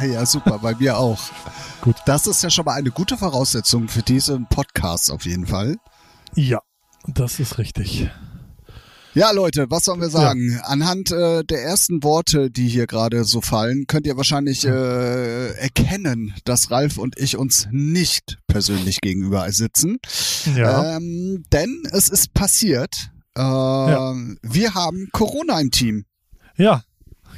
ja, super, bei mir auch. Gut. Das ist ja schon mal eine gute Voraussetzung für diesen Podcast auf jeden Fall. Ja, das ist richtig. Ja, Leute, was sollen wir sagen? Anhand äh, der ersten Worte, die hier gerade so fallen, könnt ihr wahrscheinlich äh, erkennen, dass Ralf und ich uns nicht persönlich gegenüber sitzen. Ja. Ähm, denn es ist passiert. Äh, Wir haben Corona im Team. Ja,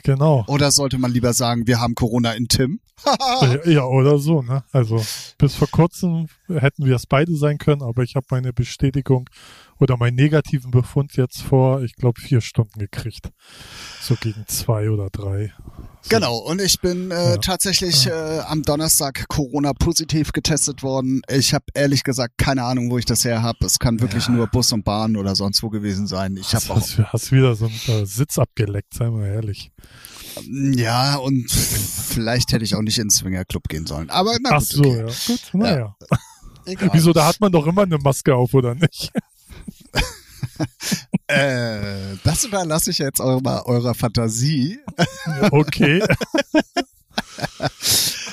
genau. Oder sollte man lieber sagen, wir haben Corona in Tim? Ja, oder so, ne? Also bis vor kurzem hätten wir es beide sein können, aber ich habe meine Bestätigung oder meinen negativen Befund jetzt vor, ich glaube, vier Stunden gekriegt. So gegen zwei oder drei. So. Genau, und ich bin äh, Ja. tatsächlich äh, am Donnerstag Corona-positiv getestet worden. Ich habe ehrlich gesagt keine Ahnung, wo ich das her habe. Es kann wirklich Ja. nur Bus und Bahn oder sonst wo gewesen sein. Ich Hast, habe auch hast, wieder so einen äh, Sitz abgeleckt, sei mal ehrlich. ja und vielleicht hätte ich auch nicht ins Swingerclub gehen sollen. Aber na Ach gut, so, okay. ja. Gut, naja. Egal. Wieso, da hat man doch immer eine Maske auf, oder nicht? Äh, das überlasse ich jetzt eurer, eurer Fantasie. Okay.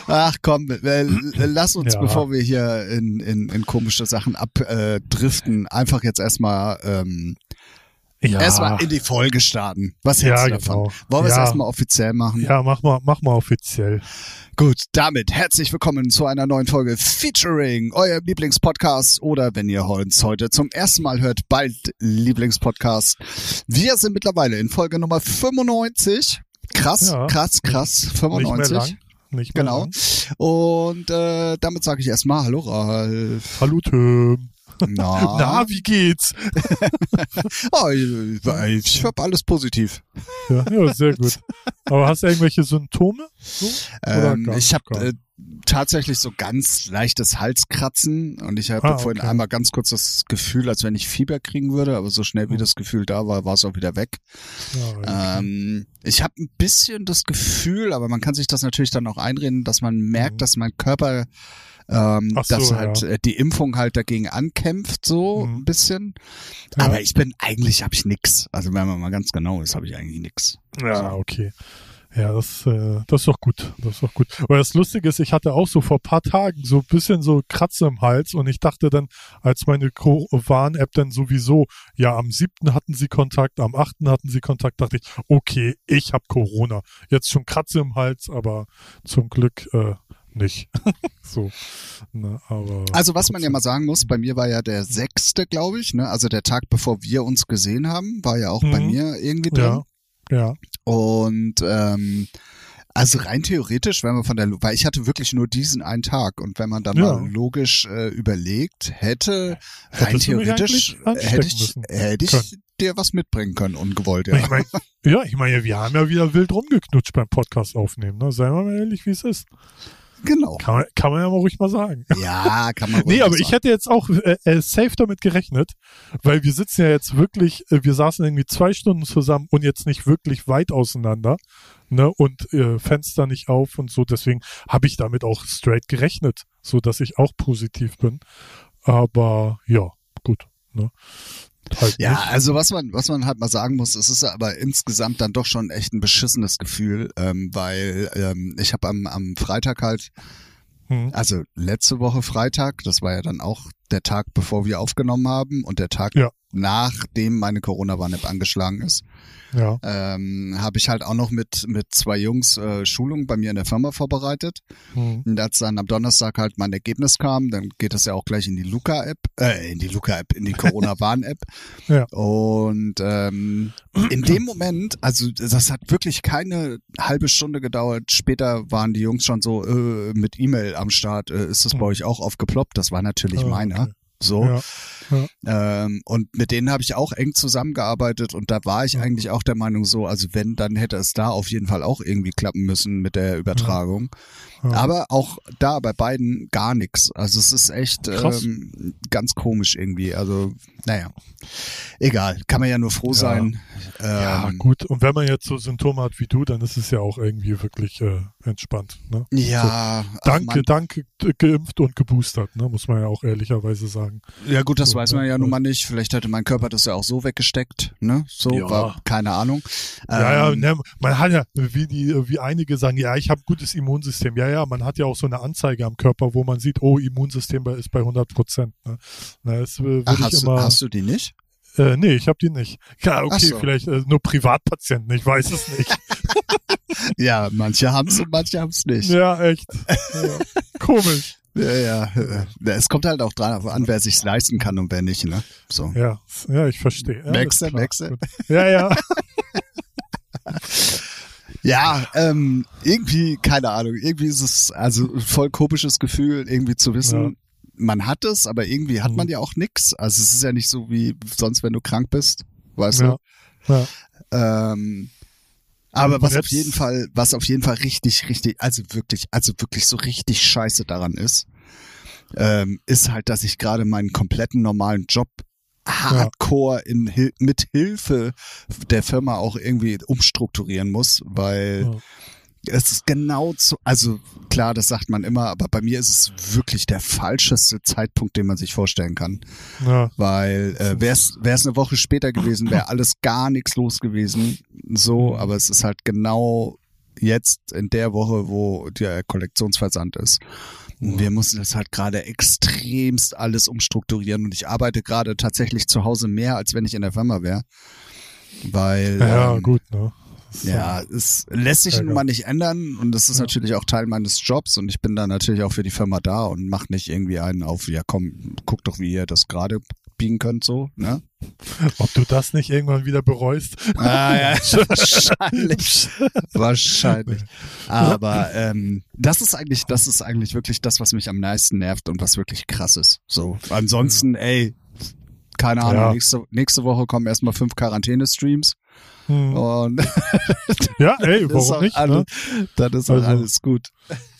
Ach komm, äh, lass uns, Ja. bevor wir hier in, in, in komische Sachen abdriften, einfach jetzt erstmal ähm, Ja. erstmal in die Folge starten. Was Ja, hältst du davon? genau. Wollen wir es Ja. erstmal offiziell machen? Ja, mach mal, mach mal offiziell. Gut, damit herzlich willkommen zu einer neuen Folge Featuring, euer Lieblingspodcast oder wenn ihr uns heute zum ersten Mal hört, bald Lieblingspodcast. Wir sind mittlerweile in Folge Nummer 95. Krass, Ja. krass, krass, Nicht 95. mehr lang. Nicht mehr Genau. lang. Und äh, damit sage ich erstmal Hallo Ralf. Hallo Tim. Na, Na, wie geht's? oh, ich, ich hab alles positiv. Ja, ja, sehr gut. Aber hast du irgendwelche Symptome? So? Ähm, ich habe äh, tatsächlich so ganz leichtes Halskratzen und ich hatte Ah, vorhin okay. einmal ganz kurz das Gefühl, als wenn ich Fieber kriegen würde, aber so schnell wie das Gefühl da war, war es auch wieder weg. Ja. Ähm, ich habe ein bisschen das Gefühl, aber man kann sich das natürlich dann auch einreden, dass man merkt, Mhm. dass mein Körper ähm, so, dass halt ja. äh, die Impfung halt dagegen ankämpft, so Mhm. ein bisschen. Ja. Aber ich bin, eigentlich habe ich nix. Also wenn man mal ganz genau ist, habe ich eigentlich nix. Ja, okay. Ja, das, äh, das ist doch gut. Das ist doch gut. Aber das Lustige ist, ich hatte auch so vor paar Tagen so ein bisschen so Kratze im Hals und ich dachte dann, als meine Warn-App dann sowieso, ja, am siebten hatten sie Kontakt, am achten hatten sie Kontakt, dachte ich, okay, ich habe Corona. Jetzt schon Kratze im Hals, aber zum Glück äh, nicht. so. Ne, aber Also was man ja mal sagen muss, bei mir war ja der sechste, glaube ich, ne? Also der Tag, bevor wir uns gesehen haben, war ja auch bei Mhm. mir irgendwie drin. ja, ja, Und ähm, also rein theoretisch, wenn man von der, weil ich hatte wirklich nur diesen einen Tag und wenn man dann Ja. mal logisch äh, überlegt, hätte rein Hättest theoretisch hätte ich, hätte ich können. dir was mitbringen können, ungewollt, ja. Ich mein, ja, ich meine, wir haben ja wieder wild rumgeknutscht beim Podcast aufnehmen. Ne? Seien wir mal ehrlich, wie es ist. Genau. Kann man, kann man ja mal ruhig mal sagen. Ja, kann man Nee, ruhig aber sagen. ich hätte jetzt auch äh, äh, safe damit gerechnet, weil wir sitzen ja jetzt wirklich, äh, wir saßen irgendwie zwei Stunden zusammen und jetzt nicht wirklich weit auseinander, ne, und äh, Fenster nicht auf und so, deswegen habe ich damit auch straight gerechnet, so dass ich auch positiv bin. Aber ja, gut, ne. Halt Ja, nicht. also was man, was man halt mal sagen muss, es ist aber insgesamt dann doch schon echt ein beschissenes Gefühl, ähm, weil ähm, ich habe am, am Freitag halt, Hm. also letzte Woche Freitag, das war ja dann auch der Tag, bevor wir aufgenommen haben und der Tag, Ja. nachdem meine Corona-Warn-App angeschlagen ist, Ja, ähm, habe ich halt auch noch mit, mit zwei Jungs äh, Schulungen bei mir in der Firma vorbereitet. hm. Und als dann am Donnerstag halt mein Ergebnis kam, dann geht es ja auch gleich in die Luca-App, äh, in die Luca-App, in die Corona-Warn-App. Ja. Und ähm, in dem Moment, also das hat wirklich keine halbe Stunde gedauert. Später waren die Jungs schon so äh, mit E-Mail am Start. Äh, ist das bei Mhm. euch auch aufgeploppt? Das war natürlich meiner. okay. So. Ja. Ähm, und mit denen habe ich auch eng zusammengearbeitet und da war ich Ja. eigentlich auch der Meinung so, also wenn, dann hätte es da auf jeden Fall auch irgendwie klappen müssen mit der Übertragung. Ja. Aber auch da bei beiden gar nichts. Also es ist echt ähm, ganz komisch irgendwie. Also naja. Egal, kann man ja nur froh Ja. sein. Ja, Ähm, gut. Und wenn man jetzt so Symptome hat wie du, dann ist es ja auch irgendwie wirklich äh, entspannt. Ne? Ja, Danke, Mann. danke, d- geimpft und geboostert, ne? muss man ja auch ehrlicherweise sagen. Ja gut, das So, weiß ne? man ja nun mal nicht. Vielleicht hätte mein Körper das ja auch so weggesteckt, ne? So, Ja. war, keine Ahnung. Ja, ja, Ähm, ne, man hat ja, wie die, wie einige sagen, ja, ich habe ein gutes Immunsystem. Ja, ja, man hat ja auch so eine Anzeige am Körper, wo man sieht, oh, Immunsystem ist bei 100 Prozent. Ne? Na, das äh, Ach, hast, du, hast du die nicht? Äh, nee, ich habe die nicht. Ja, okay, so. vielleicht äh, nur Privatpatienten, ich weiß es nicht. Ja, manche haben's und manche haben's nicht. ja, echt. Ja. Komisch. Ja, ja. äh, Es kommt halt auch dran an, wer sich's leisten kann und wer nicht, ne? So. Ja, ja, ich verstehe. Ja, klar. du? Gut. Ja, ja. Ja, ähm, irgendwie, keine Ahnung, irgendwie ist es also ein voll komisches Gefühl, irgendwie zu wissen, Ja. man hat es, aber irgendwie hat man Mhm. ja auch nix. Also es ist ja nicht so wie sonst, wenn du krank bist, weißt ja. ja. du? Ähm, aber Und was auf jeden Fall, was auf jeden Fall richtig, richtig, also wirklich, also wirklich so richtig scheiße daran ist, ähm, ist halt, dass ich gerade meinen kompletten normalen Job hardcore in, Hil- mit Hilfe der Firma auch irgendwie umstrukturieren muss, weil es ist genau zu, also klar, das sagt man immer, aber bei mir ist es wirklich der falscheste Zeitpunkt, den man sich vorstellen kann. ja. Weil äh, wäre es eine Woche später gewesen, wäre alles gar nichts los gewesen. So, aber es ist halt genau jetzt in der Woche, wo der Kollektionsversand ist. Wir müssen das halt gerade extremst alles umstrukturieren und ich arbeite gerade tatsächlich zu Hause mehr, als wenn ich in der Firma wäre. Weil Ja, ähm, gut, ne? Ja, es lässt sich Ja, nun mal nicht ändern und das ist Ja. natürlich auch Teil meines Jobs und ich bin da natürlich auch für die Firma da und mach nicht irgendwie einen auf, ja komm, guck doch, wie ihr das gerade biegen könnt, so, ne? Ob du das nicht irgendwann wieder bereust? Ah, ja, wahrscheinlich. wahrscheinlich. Aber ähm, das ist eigentlich, das ist eigentlich wirklich das, was mich am meisten nervt und was wirklich krass ist. So. Ansonsten, ey, keine Ahnung, Ja. nächste, nächste Woche kommen erstmal fünf Quarantäne-Streams Hm. und Ja, ey, warum auch nicht? alles, Ne? dann ist auch Also- alles gut.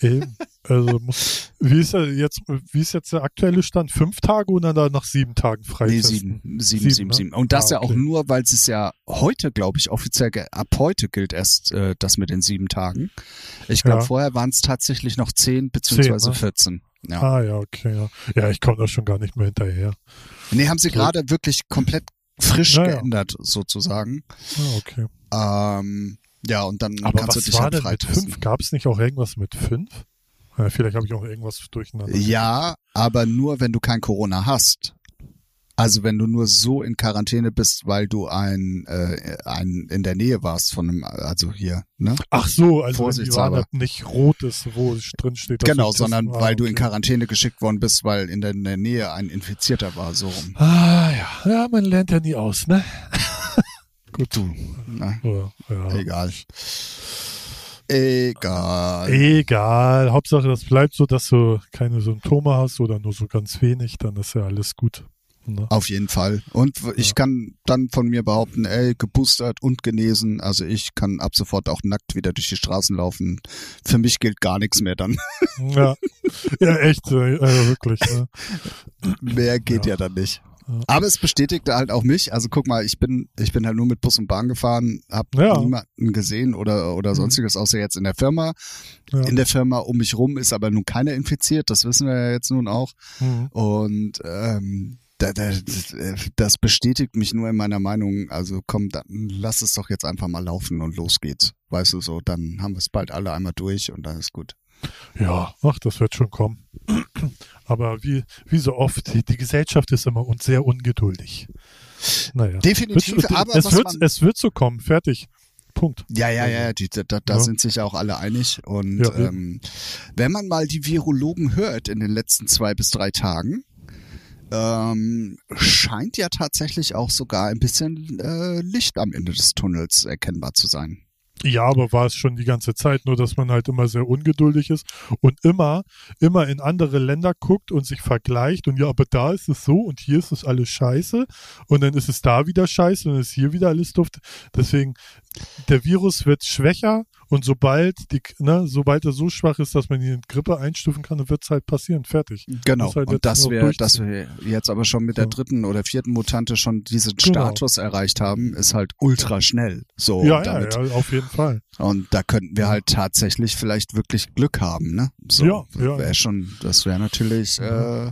Eben. Also muss, wie ist jetzt, wie ist jetzt der aktuelle Stand? Fünf Tage oder dann nach sieben Tagen Nee, freitesten? sieben, sieben, Sieben, sieben, ne? sieben. Und das Ah, ja auch okay. nur, weil es ist ja heute, glaube ich, offiziell, ab heute gilt erst äh, das mit den sieben Tagen. Ich glaube, Ja. vorher waren es tatsächlich noch zehn beziehungsweise ne? 14. Ja. Ah ja, okay, ja. Ja, ich komme da schon gar nicht mehr hinterher. Nee, haben sie gerade wirklich komplett frisch Naja. geändert, sozusagen. Ah, okay. Ähm, ja, und dann Aber kannst du was dich war halt denn mit fünf? Gab es nicht auch irgendwas mit fünf? Vielleicht habe ich auch irgendwas durcheinander. Ja, aber nur, wenn du kein Corona hast. Also wenn du nur so in Quarantäne bist, weil du ein, äh, ein in der Nähe warst von einem, also hier, ne? Ach so, also Vorsichtshalber. Nicht rot ist, wo drin steht. Genau, ich testen- sondern ah, weil du in okay. Quarantäne geschickt worden bist, weil in der, in der Nähe ein Infizierter war, so rum. Ah ja, ja, man lernt ja nie aus, ne? Gut, du. Na, Ja, ja. egal. Egal. Egal, Hauptsache das bleibt so, dass du keine Symptome hast oder nur so ganz wenig, dann ist ja alles gut. Ne? Auf jeden Fall. Und ich Ja. kann dann von mir behaupten, ey, geboostert und genesen. Also ich kann ab sofort auch nackt wieder durch die Straßen laufen. Für mich gilt gar nichts mehr dann. Ja, ja echt, äh, äh, wirklich. Ne? Mehr geht ja, Ja. dann nicht. Aber es bestätigte halt auch mich. Also guck mal, ich bin, ich bin halt nur mit Bus und Bahn gefahren, hab Ja. niemanden gesehen oder, oder Mhm. sonstiges, außer jetzt in der Firma. Ja. In der Firma um mich rum ist aber nun keiner infiziert, das wissen wir ja jetzt nun auch. Mhm. Und ähm, das bestätigt mich nur in meiner Meinung. Also komm, dann lass es doch jetzt einfach mal laufen und los geht's. Weißt du so, dann haben wir es bald alle einmal durch und dann ist gut. Ja, ach, das wird schon kommen. Aber wie, wie so oft, die, die Gesellschaft ist immer und sehr ungeduldig. Naja. Definitiv, Wird- aber es, wird, es wird so kommen, fertig. Punkt. Ja, ja, ja, die, da, da Ja. sind sich ja auch alle einig. Und Ja, ähm, wenn man mal die Virologen hört in den letzten zwei bis drei Tagen, ähm, scheint ja tatsächlich auch sogar ein bisschen äh, Licht am Ende des Tunnels erkennbar zu sein. Ja, aber war es schon die ganze Zeit, nur dass man halt immer sehr ungeduldig ist und immer, immer in andere Länder guckt und sich vergleicht und ja, aber da ist es so und hier ist es alles scheiße und dann ist es da wieder scheiße und ist hier wieder alles duft. Deswegen, der Virus wird schwächer Und sobald die, ne, sobald er so schwach ist, dass man ihn in Grippe einstufen kann, dann wird's halt passieren. Fertig. Genau. Halt und dass wir, dass wir jetzt aber schon mit der dritten oder vierten Mutante schon diesen Genau. Status erreicht haben, ist halt ultra schnell. So ja, und ja, damit. ja, auf jeden Fall. Und da könnten wir halt tatsächlich vielleicht wirklich Glück haben, ne? So, Ja, ja, Wäre schon, das wäre natürlich, äh,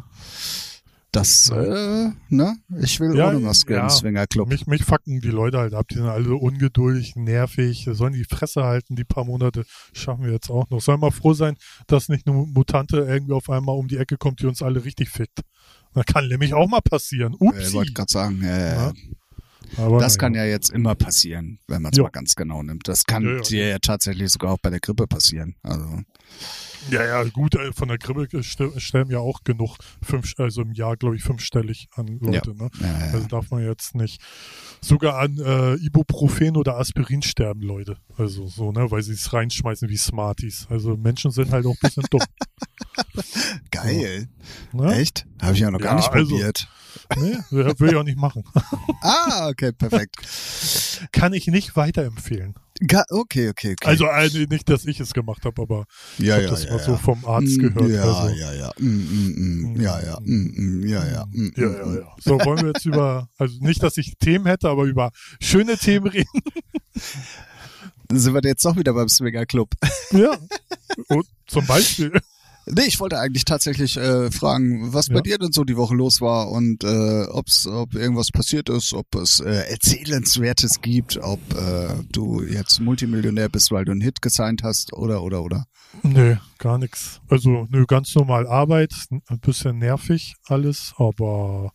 das, äh, ne? Ich will Ja, ohne Maske ja. im Swingerclub. Mich, mich fucken die Leute halt ab. Die sind alle ungeduldig, nervig, sollen die Fresse halten, die paar Monate schaffen wir jetzt auch noch. Sollen mal froh sein, dass nicht eine Mutante irgendwie auf einmal um die Ecke kommt, die uns alle richtig fickt. Das kann nämlich auch mal passieren. Ich Upsi. wollte gerade sagen, äh, Ja. Aber das kann ja jetzt immer passieren, wenn man es Ja. mal ganz genau nimmt. Das kann Ja, ja. dir ja tatsächlich sogar auch bei der Grippe passieren. Also, Ja, ja, gut, äh, von der Grippe st- stellen ja auch genug, fünf, also im Jahr, glaube ich, fünfstellig an Leute. Ne? ja, ja. Also darf man jetzt nicht. Sogar an äh, Ibuprofen oder Aspirin sterben Leute. Also so, ne, weil sie es reinschmeißen wie Smarties. Also Menschen sind halt auch ein bisschen dumm. Geil. Ne? Echt? Habe ich ja noch gar Ja, nicht also- probiert. Nee, will ich auch nicht machen. Ah, okay, perfekt. Kann ich nicht weiterempfehlen. Ga okay, okay, okay. Also äh, nicht, dass ich es gemacht habe, aber ja, ich ja, habe das ja, mal ja. so vom Arzt Mm, gehört. Ja, also. ja, ja. Mm, mm, mm. Ja, ja. Mm. Ja, ja. Mm, Ja, mm, ja, mm. ja. So, wollen wir jetzt über, also nicht, dass ich Themen hätte, aber über schöne Themen reden. Dann sind wir jetzt doch wieder beim Swinger Club. Ja. Und zum Beispiel. Nee, ich wollte eigentlich tatsächlich äh, fragen, was bei Ja. dir denn so die Woche los war und äh, ob's, ob irgendwas passiert ist, ob es äh, Erzählenswertes gibt, ob äh, du jetzt Multimillionär bist, weil du einen Hit gesigned hast oder, oder, oder. Nö, gar nichts. Also, nö, ganz normal Arbeit, ein bisschen nervig alles, aber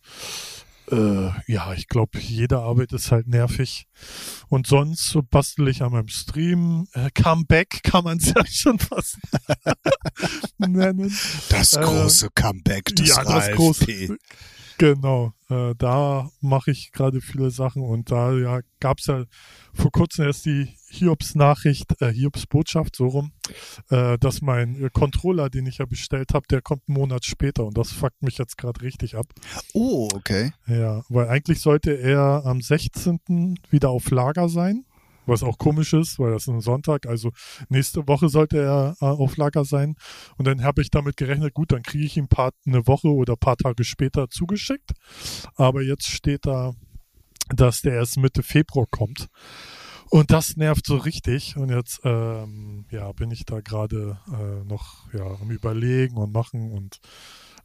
äh, ja, ich glaube, jede Arbeit ist halt nervig. Und sonst so bastel ich an meinem Stream. Äh, Comeback kann man es ja schon fast nennen. Das Äh, große Comeback des ja, das Ralf große- P. Genau, äh, da mache ich gerade viele Sachen und da ja, gab es ja vor kurzem erst die Hiobs-Nachricht, äh, Hiobs-Botschaft, so rum, äh, dass mein äh, Controller, den ich ja bestellt habe, der kommt einen Monat später und das fuckt mich jetzt gerade richtig ab. Oh, okay. Ja, weil eigentlich sollte er am 16. wieder auf Lager sein, was auch komisch ist, weil das ist ein Sonntag, also nächste Woche sollte er äh, auf Lager sein und dann habe ich damit gerechnet, gut, dann kriege ich ihn paar, eine Woche oder paar Tage später zugeschickt, aber jetzt steht da, dass der erst Mitte Februar kommt. Und das nervt so richtig. Und jetzt ähm, ja, bin ich da gerade äh, noch ja, am Überlegen und machen und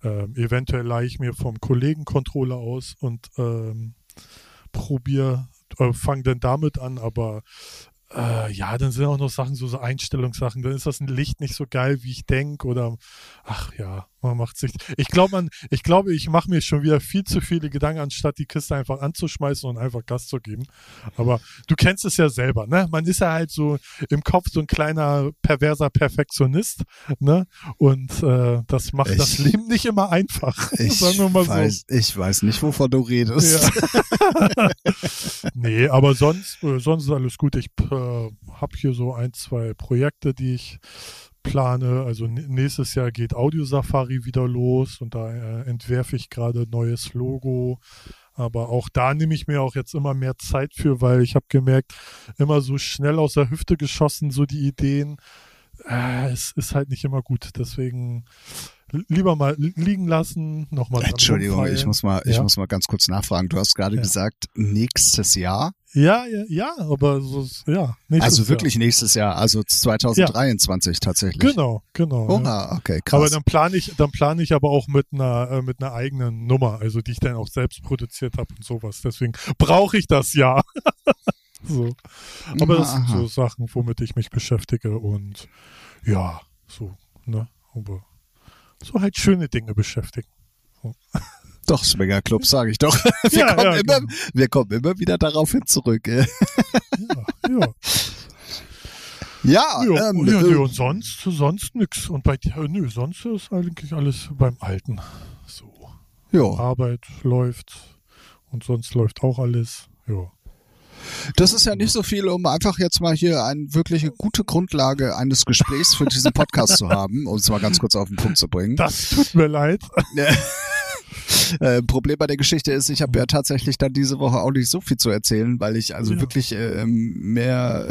ähm, eventuell leihe ich mir vom Kollegen Controller aus und ähm, probiere, äh, fange dann damit an, aber äh, ja, dann sind auch noch Sachen, so, so Einstellungssachen, dann ist das Licht nicht so geil, wie ich denke oder ach ja, man macht sich. Ich glaube, man, ich glaube, ich mache mir schon wieder viel zu viele Gedanken, anstatt die Kiste einfach anzuschmeißen und einfach Gas zu geben. Aber du kennst es ja selber, ne? Man ist ja halt so im Kopf so ein kleiner perverser Perfektionist, ne? Und äh, das macht Ich- das Leben nicht immer einfach. Ich mal so. weiß, ich weiß nicht, wovon du redest. Ja. nee, aber sonst, äh, sonst ist alles gut. Ich äh, habe hier so ein, zwei Projekte, die ich plane. Also nächstes Jahr geht Audio Safari wieder los und da äh, entwerfe ich gerade neues Logo. Aber auch da nehme ich mir auch jetzt immer mehr Zeit für, weil ich habe gemerkt, immer so schnell aus der Hüfte geschossen, so die Ideen. Äh, es ist halt nicht immer gut. Deswegen lieber mal li- liegen lassen, nochmal Entschuldigung, ich muss mal, ich Ja. muss mal ganz kurz nachfragen. Du hast gerade Ja. gesagt, nächstes Jahr? Ja, ja, ja, aber so, ja. Also wirklich nächstes Jahr, also 2023 tatsächlich. Jahr. Genau, genau. ja. Oha, okay, krass. Aber dann plane ich, dann plane ich aber auch mit einer, äh, mit einer eigenen Nummer, also die ich dann auch selbst produziert habe und sowas. Deswegen brauche ich das ja. so. Aber das sind so Sachen, womit ich mich beschäftige und ja, so, ne, aber so halt schöne Dinge beschäftigen. Doch, Swinger Club, sage ich doch. Wir, Ja, kommen ja, immer, genau. wir kommen immer wieder darauf hin zurück. äh. Ja, ja. Ja, Ja, ähm, ja, äh, nö, und sonst, sonst nix. Und bei dir, nö, sonst ist eigentlich alles beim Alten. So. ja. Arbeit läuft und sonst läuft auch alles. Ja. Das ist ja nicht so viel, um einfach jetzt mal hier eine wirkliche gute Grundlage eines Gesprächs für diesen Podcast zu haben, um es mal ganz kurz auf den Punkt zu bringen. Das tut mir leid. Äh, Problem bei der Geschichte ist, ich habe ja tatsächlich dann diese Woche auch nicht so viel zu erzählen, weil ich also Ja. wirklich äh, mehr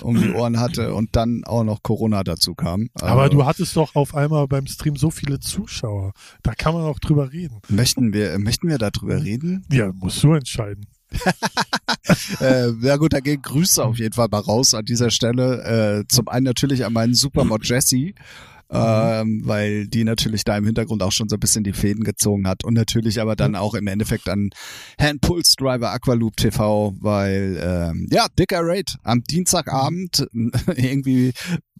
äh, um die Ohren hatte und dann auch noch Corona dazu kam. Aber Also, du hattest doch auf einmal beim Stream so viele Zuschauer. Da kann man auch drüber reden. möchten wir möchten wir darüber reden? Ja, musst du entscheiden. Äh, ja gut, da gehen Grüße auf jeden Fall mal raus an dieser Stelle. Äh, zum einen natürlich an meinen Supermod Jesse, ähm, weil die natürlich da im Hintergrund auch schon so ein bisschen die Fäden gezogen hat und natürlich aber dann auch im Endeffekt an Herrn Pulse Driver Aqualoop TV, weil ähm, ja, dicker Raid. Am Dienstagabend irgendwie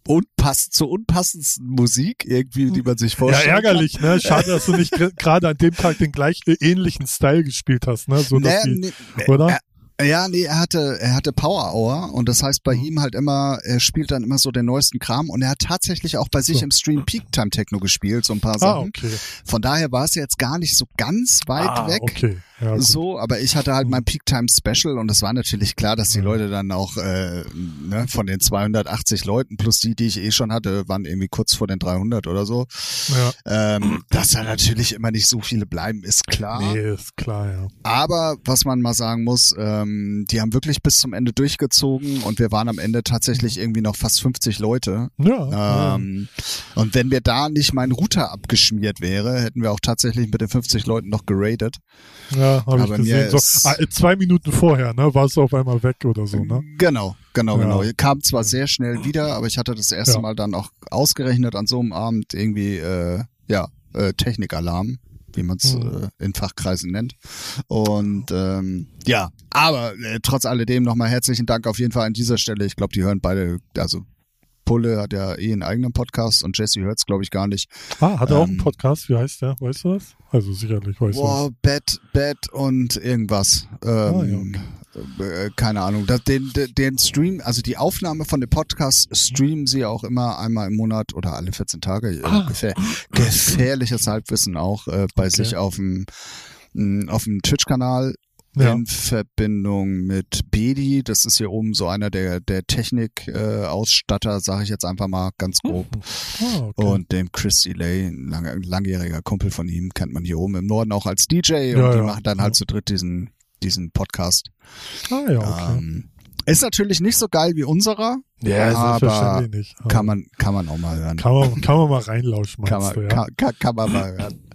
unpassend zur unpassendsten Musik irgendwie, die man sich Ja, vorstellt. ärgerlich, ne? Schade, dass du nicht gerade an dem Tag den gleich äh, ähnlichen Style gespielt hast, ne? So, Nee, die, nee, oder? Ja, nee, er hatte, er hatte Power Hour und das heißt bei ihm halt immer, er spielt dann immer so den neuesten Kram und er hat tatsächlich auch bei sich So. im Stream Peak Time Techno gespielt, so ein paar ah, Sachen. okay. Von daher war es jetzt gar nicht so ganz weit ah, weg. Okay. Ja. So, aber ich hatte halt mein Peak Time Special und es war natürlich klar, dass die Ja. Leute dann auch äh, ne, von den 280 Leuten plus die, die ich eh schon hatte, waren irgendwie kurz vor den 300 oder so. ja. Ähm, dass da natürlich immer nicht so viele bleiben, ist klar. Nee, ist klar, ja. Aber was man mal sagen muss, ähm, die haben wirklich bis zum Ende durchgezogen und wir waren am Ende tatsächlich irgendwie noch fast 50 Leute. Ja, ja. Ähm, und wenn mir da nicht mein Router abgeschmiert wäre, hätten wir auch tatsächlich mit den 50 Leuten noch geradet. ja habe ich gesehen. So, ah, zwei Minuten vorher, ne? War es auf einmal weg oder so, ne? Genau, genau, Ja. genau. Kam zwar sehr schnell wieder, aber ich hatte das erste Ja. Mal dann auch ausgerechnet an so einem Abend irgendwie, äh, ja, äh, Technikalarm wie man es Mhm. äh, in Fachkreisen nennt. Und ähm, ja, aber äh, trotz alledem nochmal herzlichen Dank auf jeden Fall an dieser Stelle. Ich glaube, die hören beide, also Pulle hat ja eh einen eigenen Podcast und Jesse hört's glaube ich gar nicht. Ah, hat er auch einen Ähm, Podcast? Wie heißt der? Weißt du das? Also sicherlich weißt du Boah, Bett, Bett und irgendwas. Ähm, äh, keine Ahnung. Das, den, den- Stream, also die Aufnahme von dem Podcast streamen sie auch immer einmal im Monat oder alle 14 Tage. Äh, Ah. Gefähr gefährliches Halbwissen auch äh, bei sich auf dem auf dem Twitch-Kanal das. Ja. in Verbindung mit Bedi. Das ist hier oben so einer der der Technik-Ausstatter, äh, sage ich jetzt einfach mal ganz grob. Ah, okay. Und dem Chris Delay, ein lang, langjähriger Kumpel von ihm, kennt man hier oben im Norden auch als DJ Ja, und die ja. machen dann halt zu dritt diesen, diesen Podcast. ah, ja, okay. Ähm, ist natürlich nicht so geil wie unserer, ja, aber nicht. Aber kann man, kann man auch mal hören. kann man, kann man mal reinlauschen, Kann meinst man, du, ja? kann, kann, kann man mal hören.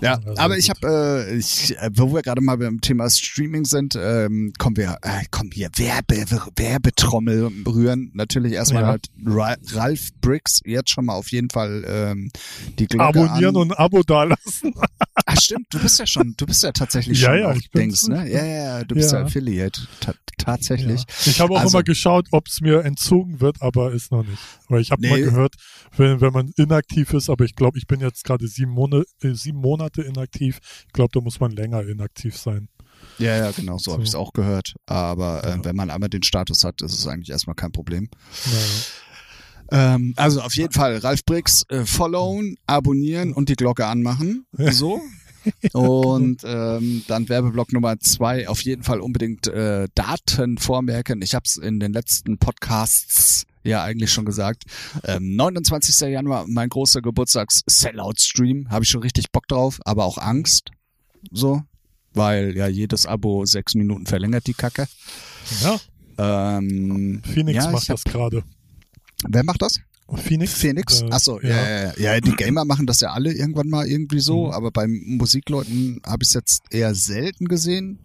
Ja, aber ich habe, äh, ich, äh, wo wir gerade mal beim Thema Streaming sind, ähm, kommen wir, äh, kommen hier Werbe, Werbetrommel rühren. Natürlich erstmal Ja. halt Ra Ralph Briggs, jetzt schon mal auf jeden Fall ähm, die Glocke Abonnieren an. und ein Abo dalassen. Ach stimmt, du bist ja schon, du bist ja tatsächlich Ja, schon ja, ich Dings, ne? Ja, ja, ja, du bist ja, Ja. Affiliate, ta tatsächlich. Ja. Ich habe auch Also- immer geschaut, ob es mir entzogen wird, aber ist noch nicht. Weil ich habe Nee. mal gehört, wenn, wenn man inaktiv ist, aber ich glaube, ich bin jetzt gerade sieben, Monate, äh, sieben Monate inaktiv. Ich glaube, da muss man länger inaktiv sein. Ja, ja, genau, so, habe So. ich es auch gehört. Aber äh, Ja. wenn man einmal den Status hat, ist es eigentlich erstmal kein Problem. Naja. Ähm, also auf jeden Fall Ralf Briggs äh, followen, abonnieren und die Glocke anmachen. So. Und ähm, dann Werbeblock Nummer zwei, auf jeden Fall unbedingt äh, Daten vormerken. Ich habe es in den letzten Podcasts ja eigentlich schon gesagt. Ähm, 29. Januar, mein großer Geburtstags-Sellout-Stream. Habe ich schon richtig Bock drauf, aber auch Angst. So. Weil ja jedes Abo sechs Minuten verlängert die Kacke. ja, Ähm, Phoenix ja, macht hab, das gerade. Wer macht das? Phoenix? Phoenix? Äh, Achso, ja. Ja, ja, ja. die Gamer machen das ja alle irgendwann mal irgendwie so, Mhm. aber beim Musikleuten habe ich es jetzt eher selten gesehen.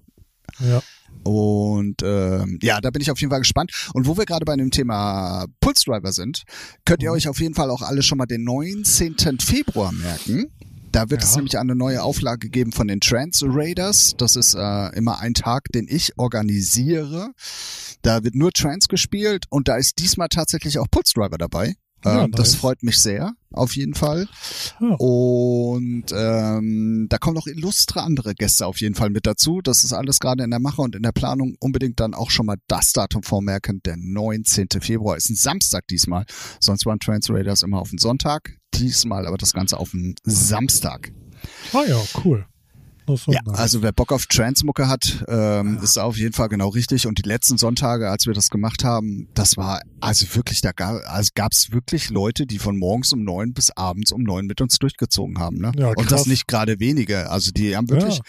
Ja. Und ähm, ja, da bin ich auf jeden Fall gespannt. Und wo wir gerade bei dem Thema Pulse Driver sind, könnt ihr Mhm. euch auf jeden Fall auch alle schon mal den 19. Februar merken. Da wird es Ja. nämlich eine neue Auflage geben von den Trans Raiders. Das ist äh, immer ein Tag, den ich organisiere. Da wird nur Trans gespielt und da ist diesmal tatsächlich auch Pulse Driver dabei. Ja, ähm, Das nice. freut mich sehr, auf jeden Fall. Ja. Und ähm, da kommen noch illustre andere Gäste auf jeden Fall mit dazu. Das ist alles gerade in der Mache und in der Planung. Unbedingt dann auch schon mal das Datum vormerken. Der 19. Februar ist ein Samstag diesmal. Sonst waren Trans Raiders immer auf den Sonntag. Diesmal aber das Ganze auf den Samstag. Ah ja, cool. War Ja, also wer Bock auf Transmucke hat, ähm, Ja. ist auf jeden Fall genau richtig. Und die letzten Sonntage, als wir das gemacht haben, das war also wirklich, da gab also gab's wirklich Leute, die von morgens um neun bis abends um neun mit uns durchgezogen haben. Ne? Ja, Und das nicht gerade wenige. Also die haben wirklich Ja.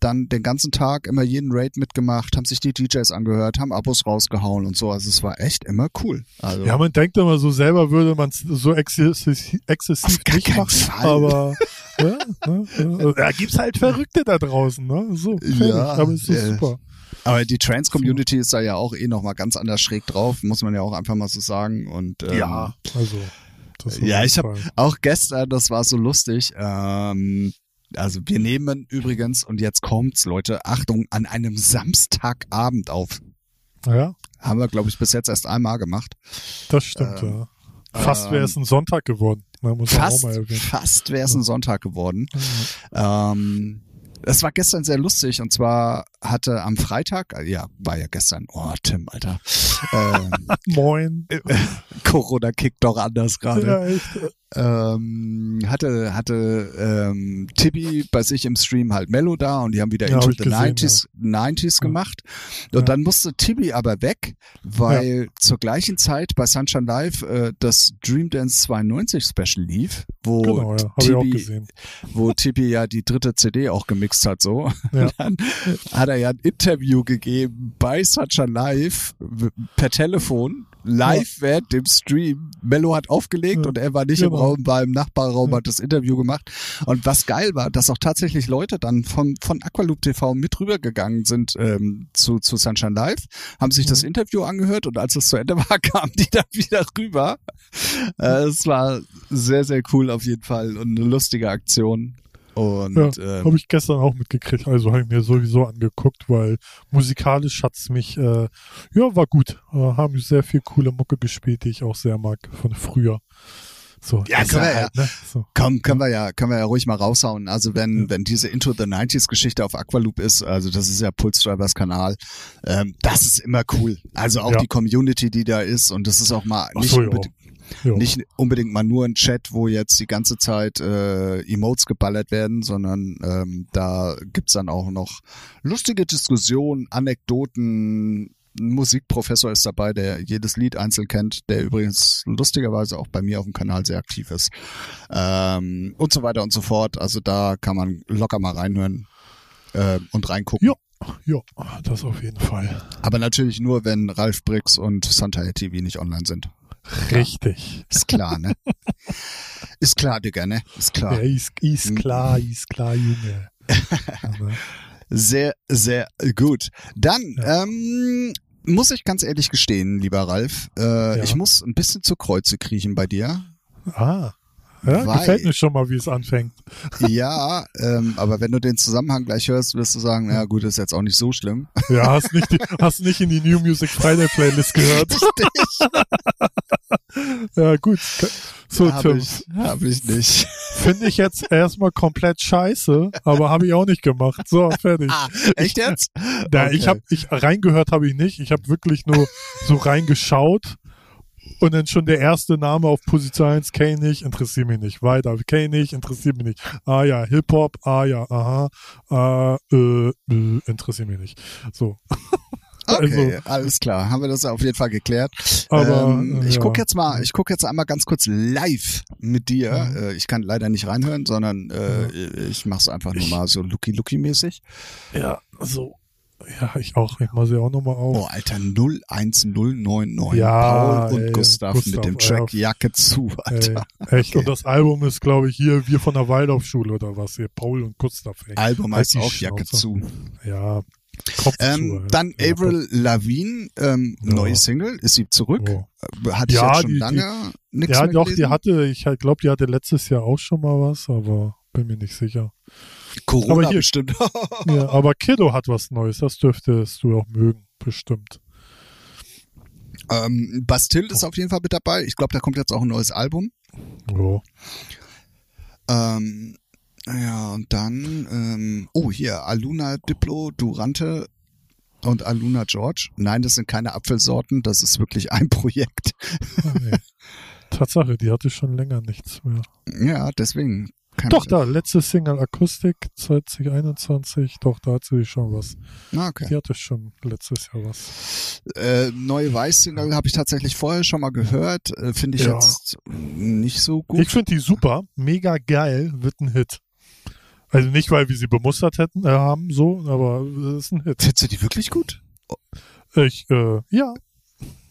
dann den ganzen Tag immer jeden Raid mitgemacht, haben sich die DJs angehört, haben Abos rausgehauen und so. Also es war echt immer cool. Also Ja, man denkt immer so selber würde man es so exzessiv, exzessiv nicht machen, Fall. aber ja, ne, ja. da gibt's halt Verrückte da draußen, ne? So, fertig. Ja, aber es ist äh, super. Aber die Trans-Community ist da ja auch eh nochmal ganz anders schräg drauf, muss man ja auch einfach mal so sagen. Und ähm, also das auf Ja, ich hab- Fall. auch gestern, das war so lustig. Ähm, also wir nehmen übrigens, und jetzt kommt's, Leute, Achtung, an einem Samstagabend auf. ja, Haben wir, glaube ich, bis jetzt erst einmal gemacht. das stimmt, Ähm, ja. Fast wäre es ein Sonntag geworden, ne, muss Fast, fast wäre es ein Sonntag geworden. Ähm, es war gestern sehr lustig und zwar hatte am Freitag, äh, ja, war ja gestern, oh Tim, Alter, ähm, Moin. Corona kickt doch anders gerade. Ja, ähm, hatte hatte ähm, Tibi bei sich im Stream halt Mello da und die haben wieder Ja, Into the gesehen, 90s, 90s Ja. gemacht. Und Ja. dann musste Tibi aber weg, weil zur gleichen Zeit bei Sunshine Live äh, das Dream Dance 92 Special lief, wo Genau, Tibi, wo Tibi ja die dritte CD auch gemixt hat so. Ja. Dann hat er ja ein Interview gegeben bei Sunshine Live per Telefon. Live während dem Stream. Mello hat aufgelegt Ja, und er war nicht im genau. Raum, war im Nachbarraum, Ja. hat das Interview gemacht. Und was geil war, dass auch tatsächlich Leute dann von, von Aqualoop TV mit rübergegangen sind ähm, zu, zu Sunshine Live, haben sich das. Interview angehört und als es zu Ende war, kamen die dann wieder rüber. Äh, es war sehr, sehr cool auf jeden Fall und eine lustige Aktion. Und Ja, ähm, Habe ich gestern auch mitgekriegt, also habe ich mir sowieso angeguckt, weil musikalisch hat's mich, äh, ja, war gut. Äh, haben sehr viel coole Mucke gespielt, die ich auch sehr mag von früher. So, Ja, können wir halt, ne? so. Komm, können wir ja, können wir ja ruhig mal raushauen. Also wenn, Ja. wenn diese Into the 90s Geschichte auf Aqualoop ist, also das ist ja Pulse Drivers Kanal, ähm, das ist immer cool. Also auch Ja. die Community, die da ist und das ist auch mal nicht, so, Ja. nicht unbedingt mal nur ein Chat, wo jetzt die ganze Zeit äh, Emotes geballert werden, sondern ähm, da gibt's dann auch noch lustige Diskussionen, Anekdoten, ein Musikprofessor ist dabei, der jedes Lied einzeln kennt, der übrigens lustigerweise auch bei mir auf dem Kanal sehr aktiv ist. Ähm, und so weiter und so fort. Also da kann man locker mal reinhören äh, und reingucken. Ja. Ja, das auf jeden Fall. Aber natürlich nur, wenn Ralf Briggs und Santa TV nicht online sind. Richtig. Ist klar, ne? ist klar, Digga, ne? Ist klar. Ja, ist, ist Mhm. klar, ist klar, Junge. Aber, Sehr, sehr gut. Dann Ja. ähm, muss ich ganz ehrlich gestehen, lieber Ralf, äh, Ja. ich muss ein bisschen zu Kreuze kriechen bei dir. ah. Ja, Weil- gefällt mir schon mal, wie es anfängt. ja, ähm, aber wenn du den Zusammenhang gleich hörst, wirst du sagen, na gut, ist jetzt auch nicht so schlimm. Ja, hast nicht, die, hast nicht in die New Music Friday Playlist gehört. Ja, gut. So, hab Tim. ich, hab ich nicht. Finde ich jetzt erstmal komplett scheiße, aber habe ich auch nicht gemacht. So, fertig. Ah, echt jetzt? Da, okay. ich habe ich reingehört habe ich nicht. Ich habe wirklich nur so reingeschaut und dann schon der erste Name auf Position 1, Kane nicht, interessiert mich nicht. Weiter, Kane nicht, interessiert mich nicht. Ah ja, Hip-Hop, ah ja, aha, äh, äh, äh, interessiert mich nicht. So. Okay, Also- alles klar. Haben wir das auf jeden Fall geklärt. Aber ähm, äh, ich ja. guck jetzt mal, ich guck jetzt einmal ganz kurz live mit dir. Mhm. Äh, ich kann leider nicht reinhören, sondern äh, ich mach's einfach nur mal so Lucky Lucky mäßig. Ja, so. Ja, ich auch. Ich mache sie auch nochmal auf. Oh, Alter, 01099. Ja, Paul und ey, Gustav, Gustav, mit dem ja. Track Jacke zu, Alter. Ey, echt. Okay. Und das Album ist, glaube ich, hier wir von der Waldorfschule oder was hier. Paul und Gustav. Ey. Album Halt heißt die auch Jacke zu. Ja. Ähm, ey. dann Ja, Avril Lavigne, ähm, Ja. neue Single, ist sie zurück? Oh. Äh, Hatte ich Ja, jetzt schon die- lange nichts Ja, mehr doch, gelesen. die hatte, ich glaube, die hatte letztes Jahr auch schon mal was, aber bin mir nicht sicher. Corona aber hier- bestimmt. Ja, aber Kiddo hat was Neues, das dürftest du auch mögen, bestimmt. ähm, Bastille ist auf jeden Fall mit dabei. Ich glaube, da kommt jetzt auch ein neues Album. Ja. Ähm, ja, und dann, ähm, oh, hier, Aluna Diplo, Durante und Aluna George. Nein, das sind keine Apfelsorten, das ist wirklich ein Projekt. Ah, nee. Tatsache, die hatte schon länger nichts mehr. Ja, deswegen kenn Doch, da, letzte Single Akustik 2021. Doch, da hat sie schon was. Ah, okay. Die hatte schon letztes Jahr was. Äh, neue Weiß-Single habe ich tatsächlich vorher schon mal gehört. Äh, Finde ich Ja. jetzt nicht so gut. Ich finde die super, mega geil, wird ein Hit. Also nicht, weil wir sie bemustert hätten, äh, haben, so, aber es ist ein Hit. Findest du die wirklich gut? Ich, äh, ja.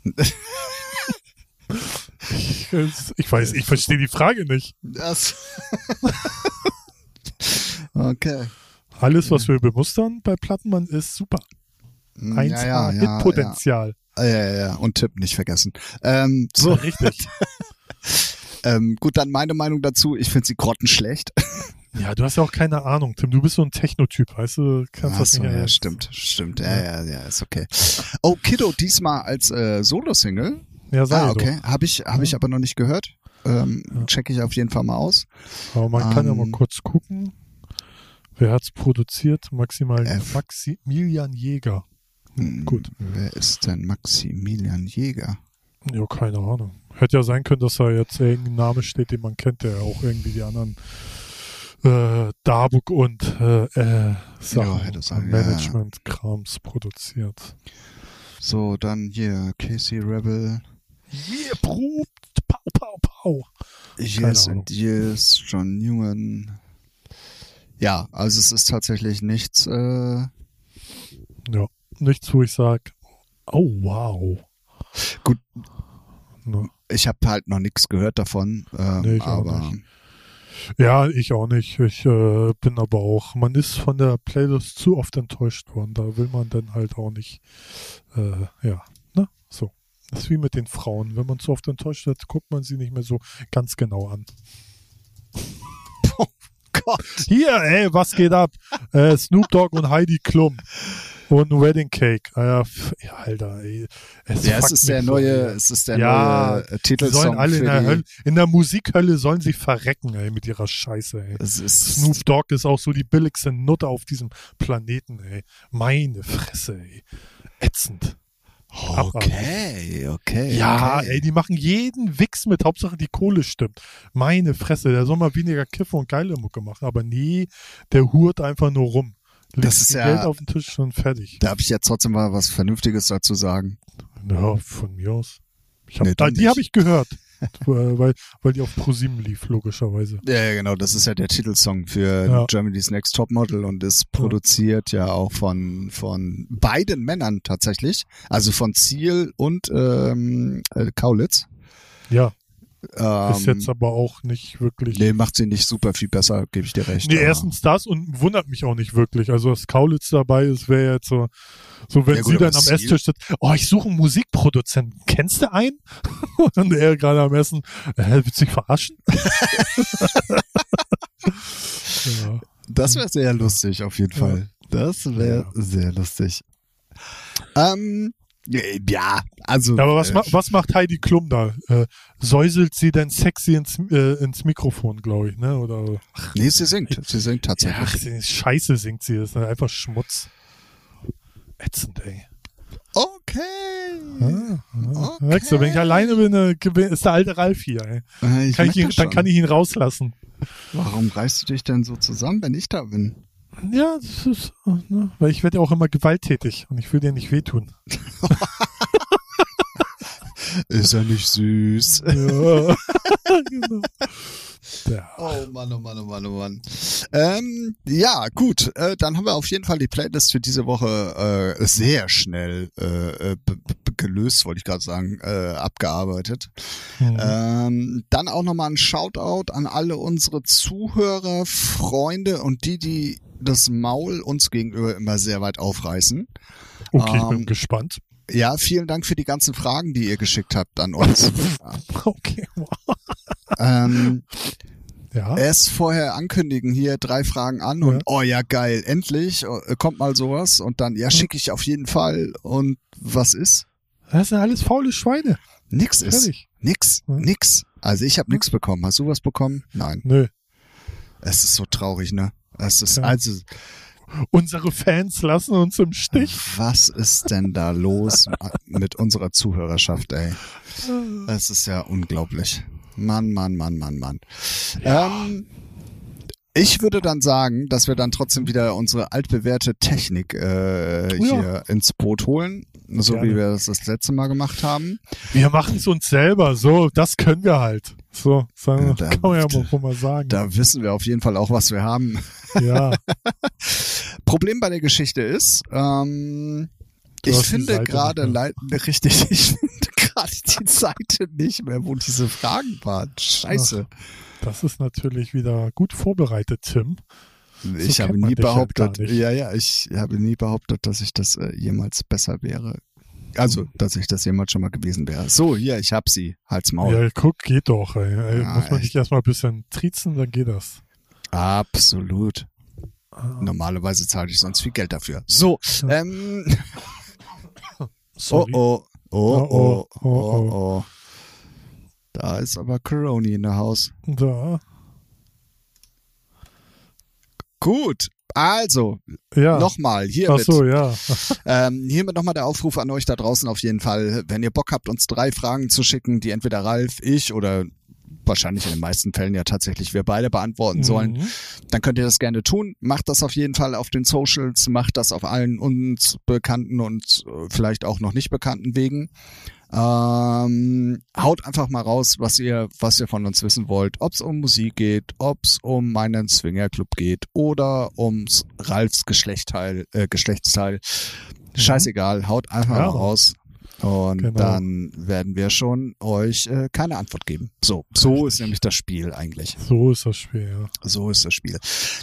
ich, ich weiß, ich verstehe die Frage nicht. Das. okay. Alles, was wir bemustern bei Plattenmann, ist super. 1A ja, ja, ja, Hitpotenzial. ja. ja, ja, ja. Und Tipp nicht vergessen. Ähm, so, richtig. ähm, gut, dann meine Meinung dazu. Ich finde sie grottenschlecht. Ja, du hast ja auch keine Ahnung, Tim. Du bist so ein Technotyp, weißt du? Kannst Ach das so, nicht ja, ernst- stimmt, stimmt. Ja, ja, ja, ist okay. Oh, Kiddo, diesmal als äh, Solo-Single. Ja, sei Ah, okay. Habe ich, hab ich aber noch nicht gehört. Ähm, Check ich auf jeden Fall mal aus. Aber man kann ja mal Ähm, kurz gucken. Wer hat's produziert? Maximal F. Maximilian Jäger. Hm, Gut. Wer ist denn Maximilian Jäger? Ja, keine Ahnung. Hätte ja sein können, dass da jetzt irgendein Name steht, den man kennt, der auch irgendwie die anderen äh, Darburg und äh, äh, Sachen, ja. Management-Krams produziert. So, dann hier Casey Rebel. Yeah, Brut, pau, pau, pau. Yes and Yes, John Newman. Ja, also es ist tatsächlich nichts. Äh, Ja, nichts, wo ich sage, oh wow. Gut. Ne. ich habe halt noch nichts gehört davon. Ähm, Nee, aber. Ja, ich auch nicht. Ich äh, bin aber auch, man ist von der Playlist zu oft enttäuscht worden. Da will man dann halt auch nicht, äh, ja, ne, so. Das ist wie mit den Frauen. Wenn man zu oft enttäuscht wird, guckt man sie nicht mehr so ganz genau an. Gott. Hier, ey, was geht ab? äh, Snoop Dogg und Heidi Klum und Wedding Cake. Ah, ja, Alter, ey. Es Ja, es ist der neue, es ist der Ja, neue äh, Die sollen Titelsong alle in der die, Hölle, in der Musikhölle sollen sie verrecken, ey, mit ihrer Scheiße, ey. Snoop Dogg ist auch so die billigste Nutte auf diesem Planeten, ey. Meine Fresse, ey. Ätzend. Okay, okay. Ja, okay. ey, die machen jeden Wichs mit, Hauptsache die Kohle stimmt. Meine Fresse, der soll mal weniger Kiffe und geile Mucke machen, aber nee, der hurt einfach nur rum. Legt Das ist ja- Geld auf den Tisch schon fertig. Darf ich jetzt trotzdem mal was Vernünftiges dazu sagen? Ja, von mir aus. Ich hab, Nee, die habe ich gehört, weil, weil, die auf ProSieben lief, logischerweise. Ja, ja, genau, das ist ja der Titelsong für Ja. Germany's Next Top Model und ist produziert ja auch von, von beiden Männern tatsächlich. Also von Ziel und ähm, äh, Kaulitz. Ja, Ähm, ist jetzt aber auch nicht wirklich. nee, macht sie nicht super viel besser, gebe ich dir recht. Nee, erstens das und wundert mich auch nicht wirklich. Also, dass Kaulitz dabei ist, wäre jetzt so, so wenn Ja, gut, sie dann am Esstisch sitzt, oh, ich suche einen Musikproduzenten. Kennst du einen? und er gerade am Essen, äh, willst du dich verarschen? ja. Das wäre sehr lustig, auf jeden Fall. Das wäre Ja. sehr lustig. Ähm, ja, also. Ja, aber was, äh, was macht Heidi Klum da? Äh, säuselt sie denn sexy ins, äh, ins Mikrofon, glaube ich, ne? Oder Nee, sie singt. Sie singt ja, tatsächlich. Scheiße singt sie, das ist einfach Schmutz. Ätzend, ey. Okay. Ah, ah. Okay. Merkst du, wenn ich alleine bin, äh, ist der alte Ralf hier, ey. Äh, Kann ihn, dann kann ich ihn rauslassen. Warum reißt du dich denn so zusammen, wenn ich da bin? Ja, das ist, ne, weil ich werde ja auch immer gewalttätig und ich will dir nicht wehtun. Ist ja nicht süß. Ja. genau. Ja. Oh Mann, oh Mann, oh Mann, oh Mann. Ähm, ja, gut. Äh, dann haben wir auf jeden Fall die Playlist für diese Woche äh, sehr schnell äh, äh, gelöst, wollte ich gerade sagen, äh, abgearbeitet. Mhm. Ähm, dann auch nochmal ein Shoutout an alle unsere Zuhörer, Freunde und die, die das Maul uns gegenüber immer sehr weit aufreißen. Okay, ich bin ähm, gespannt. Ja, vielen Dank für die ganzen Fragen, die ihr geschickt habt an uns. Okay, wow. ähm, Ja. erst vorher ankündigen, hier drei Fragen an Ja. und oh ja, geil, endlich, äh, kommt mal sowas und dann, ja, schicke ich auf jeden Fall und was ist? Das sind alles faule Schweine. Nix ist. Fertig. Nix, nix. Also ich habe nix bekommen. Hast du was bekommen? Nein. Nö. Es ist so traurig, ne? Es ist, Ja. also, Unsere Fans lassen uns im Stich. was ist denn da los mit unserer Zuhörerschaft, ey? Es ist ja unglaublich. Mann, Mann, Mann, Mann, Mann. Ähm, Ich würde dann sagen, dass wir dann trotzdem wieder unsere altbewährte Technik äh, ja. hier ins Boot holen, so Gerne. wie wir das das letzte Mal gemacht haben. Wir machen es uns selber, so, das können wir halt. So, sagen, Ja, da- kann man ja mal, mal sagen. Da wissen wir auf jeden Fall auch, was wir haben. Ja, Problem bei der Geschichte ist, ähm, ich finde gerade richtig, ich finde gerade die Seite nicht mehr, wo diese Fragen waren. Scheiße. das ist natürlich wieder gut vorbereitet, Tim. ich kennt habe nie behauptet, nicht. ja, ja, ich habe nie behauptet, dass ich das äh, jemals besser wäre. Also, dass ich das jemals schon mal gewesen wäre. So, hier, ich hab sie. Halt's Maul. Ja, guck, geht doch. Ey, Ja, Muss man echt. nicht erstmal ein bisschen triezen, dann geht das. Absolut. Ah, Normalerweise zahle ich sonst viel Geld dafür. So, ähm, oh, Sorry. oh, oh, oh, Oh, oh, oh, oh, oh. Da ist aber Coroni in der Haus. Da. Gut. Also, Ja. nochmal, Ach hiermit, so, ja. ähm, hiermit nochmal der Aufruf an euch da draußen auf jeden Fall. Wenn ihr Bock habt, uns drei Fragen zu schicken, die entweder Ralf, ich oder wahrscheinlich in den meisten Fällen ja tatsächlich wir beide beantworten sollen, Mhm. dann könnt ihr das gerne tun. Macht das auf jeden Fall auf den Socials, macht das auf allen uns bekannten und äh, vielleicht auch noch nicht bekannten Wegen. Ähm, haut einfach mal raus, was ihr, was ihr von uns wissen wollt. Ob es um Musik geht, ob es um meinen Swingerclub geht oder ums Ralfs Geschlechtteil, äh, Geschlechtsteil. Scheißegal, haut einfach Ja, mal raus. Und Genau. dann werden wir schon euch äh, keine Antwort geben. So, so ist Richtig. nämlich das Spiel eigentlich. So ist das Spiel, ja. So ist das Spiel.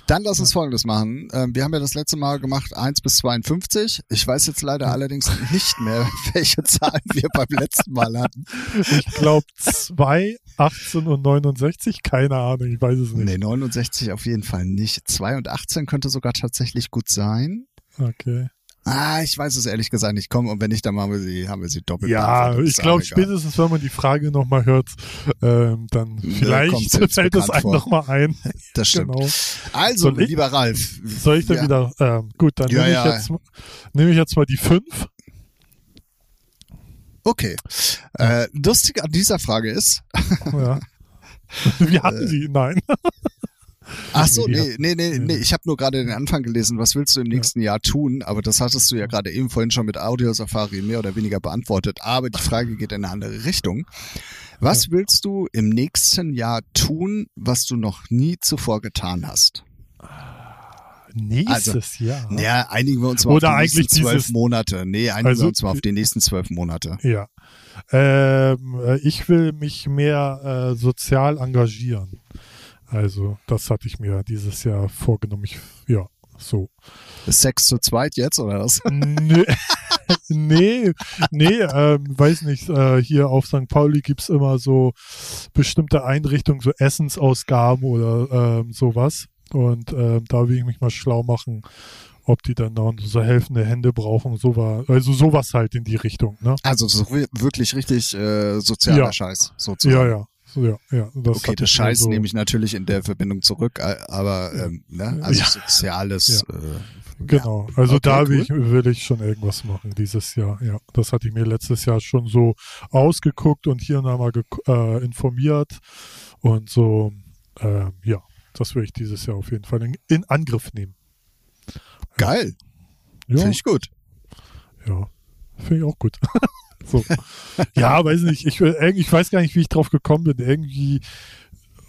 Dann lass uns Folgendes machen. Ähm, wir haben ja das letzte Mal gemacht 1 bis 52. Ich weiß jetzt leider allerdings nicht mehr, welche Zahlen wir beim letzten Mal hatten. Ich glaube 2, 18 und 69, keine Ahnung, ich weiß es nicht. Nee, 69 auf jeden Fall nicht. 2 und 18 könnte sogar tatsächlich gut sein. Okay. Ah, ich weiß es ehrlich gesagt nicht. Komm, und wenn nicht, dann haben wir sie, haben wir sie doppelt. Ja, ich glaube spätestens, wenn man die Frage nochmal hört, ähm, dann Ja, vielleicht jetzt fällt es einem nochmal ein. Das stimmt. Genau. Also, ich- lieber Ralf. Soll ich dann ja, wieder, ähm, gut, dann Ja, nehme ich, ja. jetzt, nehme ich jetzt mal die 5. Okay. Äh, lustig an dieser Frage ist, Ja. Wir Äh, hatten sie, nein. Ach so, Nee, nee, nee, nee. Ich habe nur gerade den Anfang gelesen. Was willst du im nächsten Jahr tun? Aber das hattest du ja gerade eben vorhin schon mit Audio Safari mehr oder weniger beantwortet. Aber die Frage geht in eine andere Richtung. Was willst du im nächsten Jahr tun, was du noch nie zuvor getan hast? Nächstes Jahr. Ja, einigen wir uns mal Oder auf die nächsten zwölf Monate. Nee, einigen Also- wir uns mal auf die nächsten zwölf Monate. Ja. Ähm, äh, ich will mich mehr äh, sozial engagieren. Also, das hatte ich mir dieses Jahr vorgenommen. Ich, ja, so. Ist Sex zu zweit jetzt oder was? nee, nee, nee ähm, weiß nicht. Äh, hier auf St. Pauli gibt's immer so bestimmte Einrichtungen, so Essensausgaben oder ähm, sowas. Und ähm, da will ich mich mal schlau machen, ob die dann noch so helfende Hände brauchen. So war, also sowas halt in die Richtung, ne? Also so wi- wirklich richtig äh, sozialer Ja. Scheiß sozusagen. Ja, ja. Ja, ja. Das Okay, das Scheiß so, nehme ich natürlich in der Verbindung zurück, aber ähm, ne, also Ja. soziales. Äh, Genau, also Okay, da will, cool. ich, will ich schon irgendwas machen dieses Jahr. Ja, das hatte ich mir letztes Jahr schon so ausgeguckt und hier nochmal äh, informiert und so. Äh, ja, das will ich dieses Jahr auf jeden Fall in, in Angriff nehmen. Geil, Ja, finde ich gut. ja, finde ich auch gut. so, ja, weiß nicht. Ich, irgendwie- ich weiß gar nicht, wie ich drauf gekommen bin. Irgendwie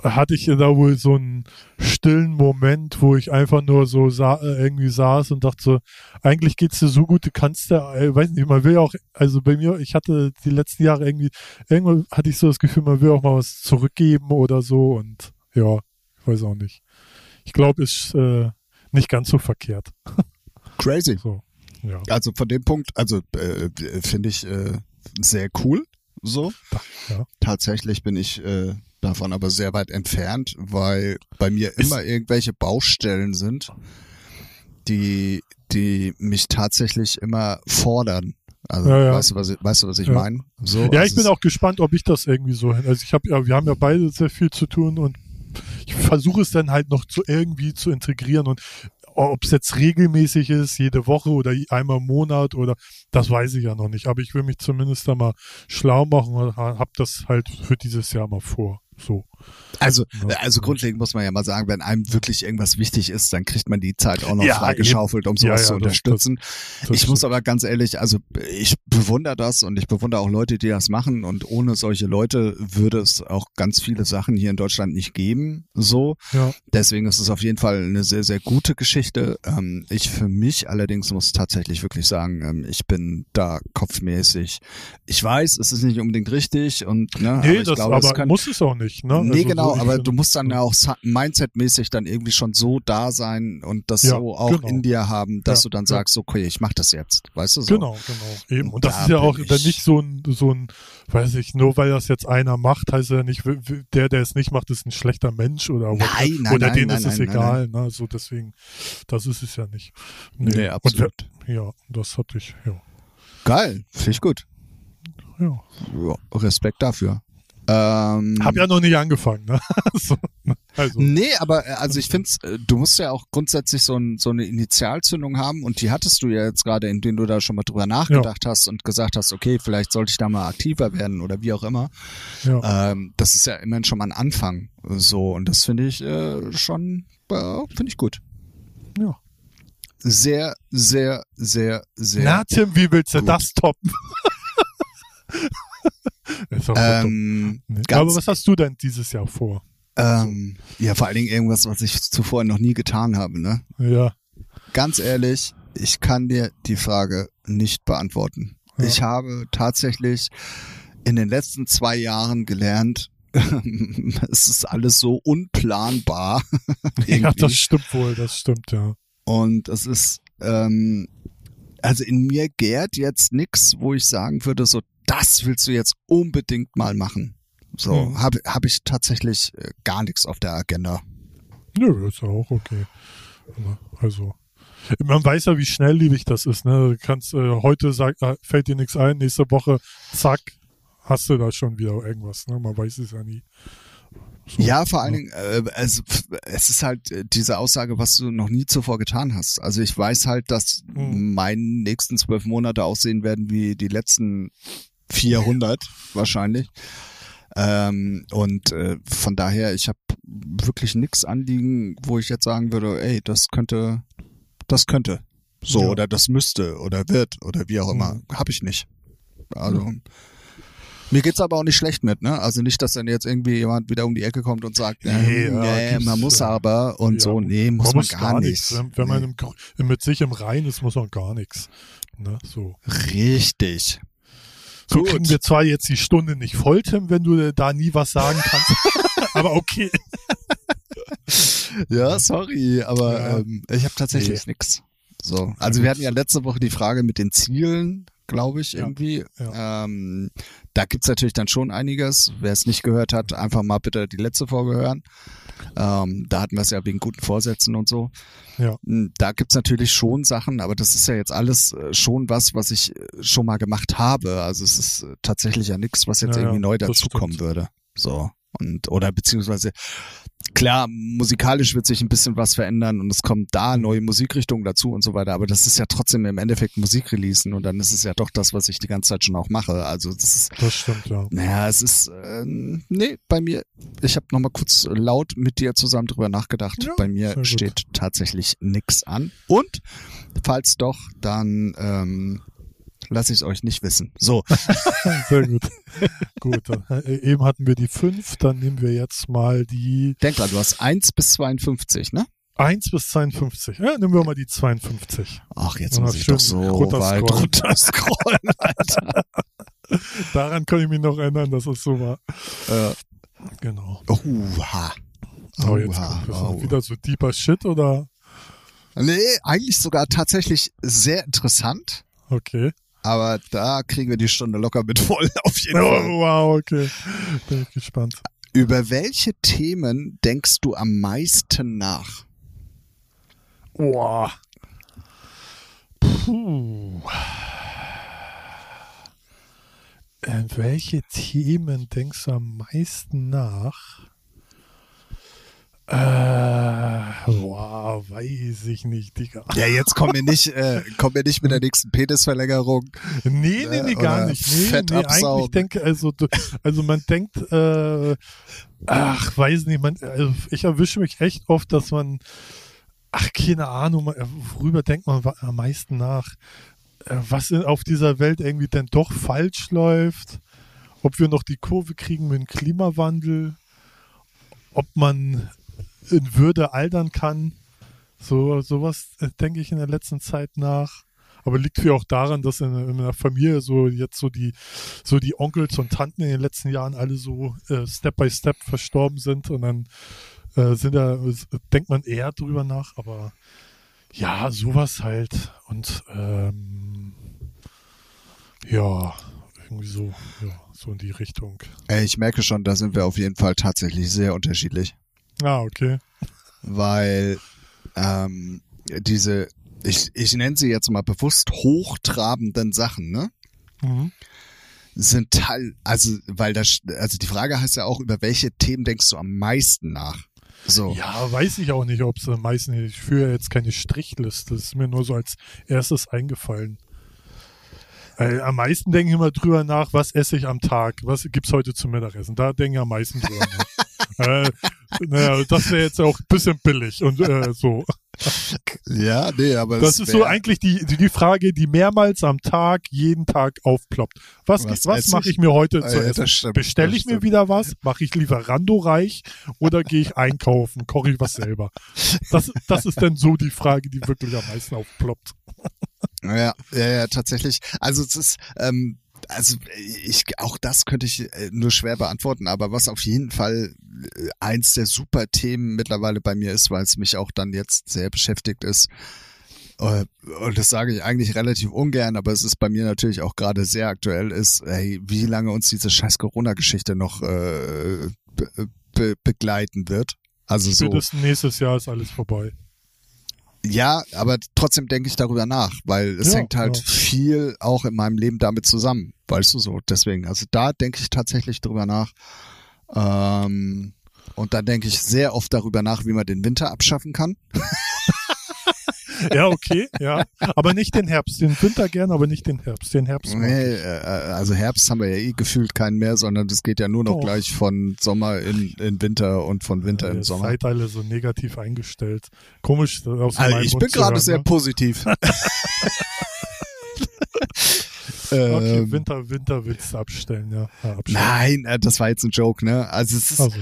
hatte ich da wohl so einen stillen Moment, wo ich einfach nur so sa äh, irgendwie saß und dachte so, eigentlich geht's dir so gut, du kannst da, äh, weiß nicht, man will auch, also bei mir, ich hatte die letzten Jahre irgendwie, irgendwann hatte ich so das Gefühl, man will auch mal was zurückgeben oder so und ja, ich weiß auch nicht. Ich glaube, ist äh, nicht ganz so verkehrt. Crazy. So, ja. Also von dem Punkt, also äh, finde ich äh, sehr cool. So. Ja. Tatsächlich bin ich äh, davon aber sehr weit entfernt, weil bei mir immer irgendwelche Baustellen sind, die, die mich tatsächlich immer fordern. Also Ja, ja. weißt du, was ich, weißt du, was ich Ja. meine? So, Ja, also ich bin es- auch gespannt, ob ich das irgendwie so hin. Also ich habe ja, wir haben ja beide sehr viel zu tun und ich versuche es dann halt noch zu irgendwie zu integrieren und ob es jetzt regelmäßig ist, jede Woche oder einmal im Monat oder das weiß ich ja noch nicht. Aber ich will mich zumindest da mal schlau machen und habe das halt für dieses Jahr mal vor. So. Also, Ja. also grundlegend muss man ja mal sagen, wenn einem wirklich irgendwas wichtig ist, dann kriegt man die Zeit auch noch Ja, freigeschaufelt, um sowas Ja, zu ja, das- unterstützen. Das ich muss aber ganz ehrlich, also ich bewundere das und ich bewundere auch Leute, die das machen und ohne solche Leute würde es auch ganz viele Sachen hier in Deutschland nicht geben, so. Ja, Deswegen ist es auf jeden Fall eine sehr, sehr gute Geschichte. Ähm, ich für mich allerdings muss tatsächlich wirklich sagen, ähm, ich bin da kopfmäßig. Ich weiß, es ist nicht unbedingt richtig und ne, aber nee, ich das glaube, es aber kann, muss es auch nicht, ne? Nee, Also genau, so, aber du musst dann ja auch mindsetmäßig dann irgendwie schon so da sein und das Ja, so auch genau. in dir haben, dass Ja, du dann sagst, okay, ich mach das jetzt, weißt du so. Genau, genau, eben. Und das Da ist ja auch ich- dann nicht so ein, so ein, weiß ich, nur weil das jetzt einer macht, heißt ja nicht, der, der es nicht macht, ist ein schlechter Mensch oder, Nein, nein, oder nein, denen nein, ist es nein, nein, egal, ne? So deswegen, das ist es ja nicht. Nee, Und absolut. wer- ja, das hatte ich, ja. Geil, finde ich gut. Ja, Respekt dafür. Ähm, Hab ja noch nicht angefangen, ne? so, ne? also, Nee, aber äh, also ich finde, du musst ja auch grundsätzlich so, ein, so eine Initialzündung haben und die hattest du ja jetzt gerade, indem du da schon mal drüber nachgedacht hast und gesagt hast, okay, vielleicht sollte ich da mal aktiver werden oder wie auch immer. ja. Ähm, das ist ja immerhin schon mal ein Anfang. So, und das finde ich äh, schon, äh, finde ich gut. ja. Sehr, sehr, sehr, sehr. Na, Tim, wie willst du gut. das toppen? ähm, Aber was hast du denn dieses Jahr vor? ähm, ja, vor allen Dingen irgendwas, was ich zuvor noch nie getan habe, ne? Ja, Ganz ehrlich, ich kann dir die Frage nicht beantworten. Ja. Ich habe tatsächlich in den letzten zwei Jahren gelernt, es ist alles so unplanbar. ja, das stimmt wohl, das stimmt, ja. Und es ist, ähm, also in mir gärt jetzt nix, wo ich sagen würde, so, das willst du jetzt unbedingt mal machen. So, Hm. habe hab ich tatsächlich äh, gar nichts auf der Agenda. Nö, ist ja auch okay. Also, man weiß ja, wie schnelllebig das ist. Ne? Du kannst äh, heute sag, äh, fällt dir nichts ein, nächste Woche, zack, hast du da schon wieder irgendwas. Ne? Man weiß es ja nie. So, Ja, vor allen Dingen, äh, es, es ist halt äh, diese Aussage, was du noch nie zuvor getan hast. Also ich weiß halt, dass Mhm. meine nächsten zwölf Monate aussehen werden wie die letzten 400 wahrscheinlich. Ähm, und äh, von daher, ich habe wirklich nix anliegen, wo ich jetzt sagen würde, ey, das könnte, das könnte. So, Ja. oder das müsste oder wird oder wie auch immer. Mhm. Habe ich nicht. Also. Mir geht's aber auch nicht schlecht mit, ne? Also nicht, dass dann jetzt irgendwie jemand wieder um die Ecke kommt und sagt, Nee, nee, ja, nee man muss äh, aber und ja. so, nee, muss man, gar, nichts. nicht. Wenn, wenn man Nee. im, Gr- mit sich im Rein ist, muss man gar nichts. Ne? So. Richtig. So Gut. kriegen wir zwar jetzt die Stunde nicht voll, Tim, wenn du da nie was sagen kannst. aber okay. Ja, sorry, aber Ja. ähm, ich habe tatsächlich nix. So, also wir hatten ja letzte Woche die Frage mit den Zielen, glaube ich, Ja, irgendwie. ja. Ähm, da gibt's natürlich dann schon einiges. Wer es nicht gehört hat, einfach mal bitte die letzte Folge hören. Ähm, da hatten wir es ja wegen guten Vorsätzen und so. Ja. Hm, Da gibt's natürlich schon Sachen, aber das ist ja jetzt alles äh, schon was, was ich äh, schon mal gemacht habe. Also es ist äh, tatsächlich ja nichts, was jetzt Ja, ja, irgendwie neu das dazukommen würde. So. Und, oder beziehungsweise, klar, musikalisch wird sich ein bisschen was verändern und es kommen da neue Musikrichtungen dazu und so weiter, aber das ist ja trotzdem im Endeffekt Musikreleasen und dann ist es ja doch das, was ich die ganze Zeit schon auch mache. Also das ist, Das stimmt, ja. naja, es ist, ähm, nee, bei mir, ich habe nochmal kurz laut mit dir zusammen drüber nachgedacht. Ja, bei mir steht tatsächlich nix an. Und falls doch, dann ähm, lasse ich es euch nicht wissen. So, Sehr gut. gut. Dann, äh, eben hatten wir die fünf, dann nehmen wir jetzt mal die denk dran, du hast 1 bis 52, ne? 1 bis 52. Ja, nehmen wir mal die 52. Ach, jetzt muss ich doch so runter weit scrollen. runter scrollen, Alter. Daran kann ich mich noch erinnern, dass es so war. äh, Genau. oha. Oh, jetzt kommt oh. wieder so deeper Shit oder? Nee, eigentlich sogar tatsächlich sehr interessant. Okay. Aber da kriegen wir die Stunde locker mit voll, auf jeden Oh, Fall. wow, okay. Bin ich gespannt. Über welche Themen denkst du am meisten nach? Boah. Puh. Äh, welche Themen denkst du am meisten nach? Äh, wow, weiß ich nicht, Digga. Ja, jetzt kommen wir nicht, äh, kommen wir nicht mit der nächsten Penisverlängerung. Nee, nee, nee, gar nicht. Nee, Fett nee, eigentlich absaugen. denke, also, also man denkt, äh, ach, weiß nicht, man, also ich erwische mich echt oft, dass man, ach, keine Ahnung, worüber denkt man am meisten nach? Äh, Was auf dieser Welt irgendwie denn doch falsch läuft? Ob wir noch die Kurve kriegen mit dem Klimawandel? Ob man in Würde altern kann? So, sowas äh, denke ich in der letzten Zeit nach. Aber liegt viel auch daran, dass in, in Familie so jetzt so die, so die Onkels und Tanten in den letzten Jahren alle so äh, Step by Step verstorben sind und dann äh, sind da, denkt man eher drüber nach, aber ja, sowas halt und ähm, ja, irgendwie so, ja, so in die Richtung. Ich merke schon, da sind wir auf jeden Fall tatsächlich sehr unterschiedlich. Ah, okay. weil ähm, diese, ich, ich nenne sie jetzt mal bewusst hochtrabenden Sachen, ne? Mhm. Sind Teil, also, weil das, also die Frage heißt ja auch, über welche Themen denkst du am meisten nach? So. Ja, weiß ich auch nicht, ob es am meisten, ich führe jetzt keine Strichliste, das ist mir nur so als erstes eingefallen. Äh, am meisten denke ich immer drüber nach, was esse ich am Tag, was gibt's heute zum Mittagessen, da denke ich am meisten drüber nach. äh, naja, das wäre jetzt auch ein bisschen billig und äh, so. Ja, nee, aber Das es ist so eigentlich die, die, die Frage, die mehrmals am Tag, jeden Tag aufploppt. Was, Was was, mache ich? mir heute Ah, zu ja, essen? das stimmt, Bestelle das ich mir wieder was? Mache ich Lieferando reich oder gehe ich einkaufen? Koche ich was selber? Das, das ist dann so die Frage, die wirklich am meisten aufploppt. Ja, ja, ja, tatsächlich. Also es ist, ähm, also ich auch das könnte ich äh, nur schwer beantworten, aber was auf jeden Fall äh, eins der super Themen mittlerweile bei mir ist, weil es mich auch dann jetzt sehr beschäftigt ist. äh, Und das sage ich eigentlich relativ ungern, aber es ist bei mir natürlich auch gerade sehr aktuell, ist, hey, wie lange uns diese scheiß Corona-Geschichte noch äh, be be begleiten wird. Also so. Nächstes Jahr ist alles vorbei. Ja, aber trotzdem denke ich darüber nach, weil es Ja, hängt halt ja. viel auch in meinem Leben damit zusammen, weißt du so. Deswegen, also da denke ich tatsächlich drüber nach. Ähm, und dann denke ich sehr oft darüber nach, wie man den Winter abschaffen kann. Ja, okay, ja. Aber nicht den Herbst. Den Winter gern, aber nicht den Herbst. Den Herbst. Nee, ich. äh, also Herbst haben wir ja eh gefühlt keinen mehr, sondern das geht ja nur noch Doch. gleich von Sommer in, in Winter und von Winter Ihr in Sommer. alle so negativ eingestellt. Komisch. Aus Also ich Mund bin gerade sehr ne? positiv. Okay, Ähm, Winter, Winter willst du abstellen, ja. ja abstellen. Nein, äh, das war jetzt ein Joke, ne? Also es ist, Also,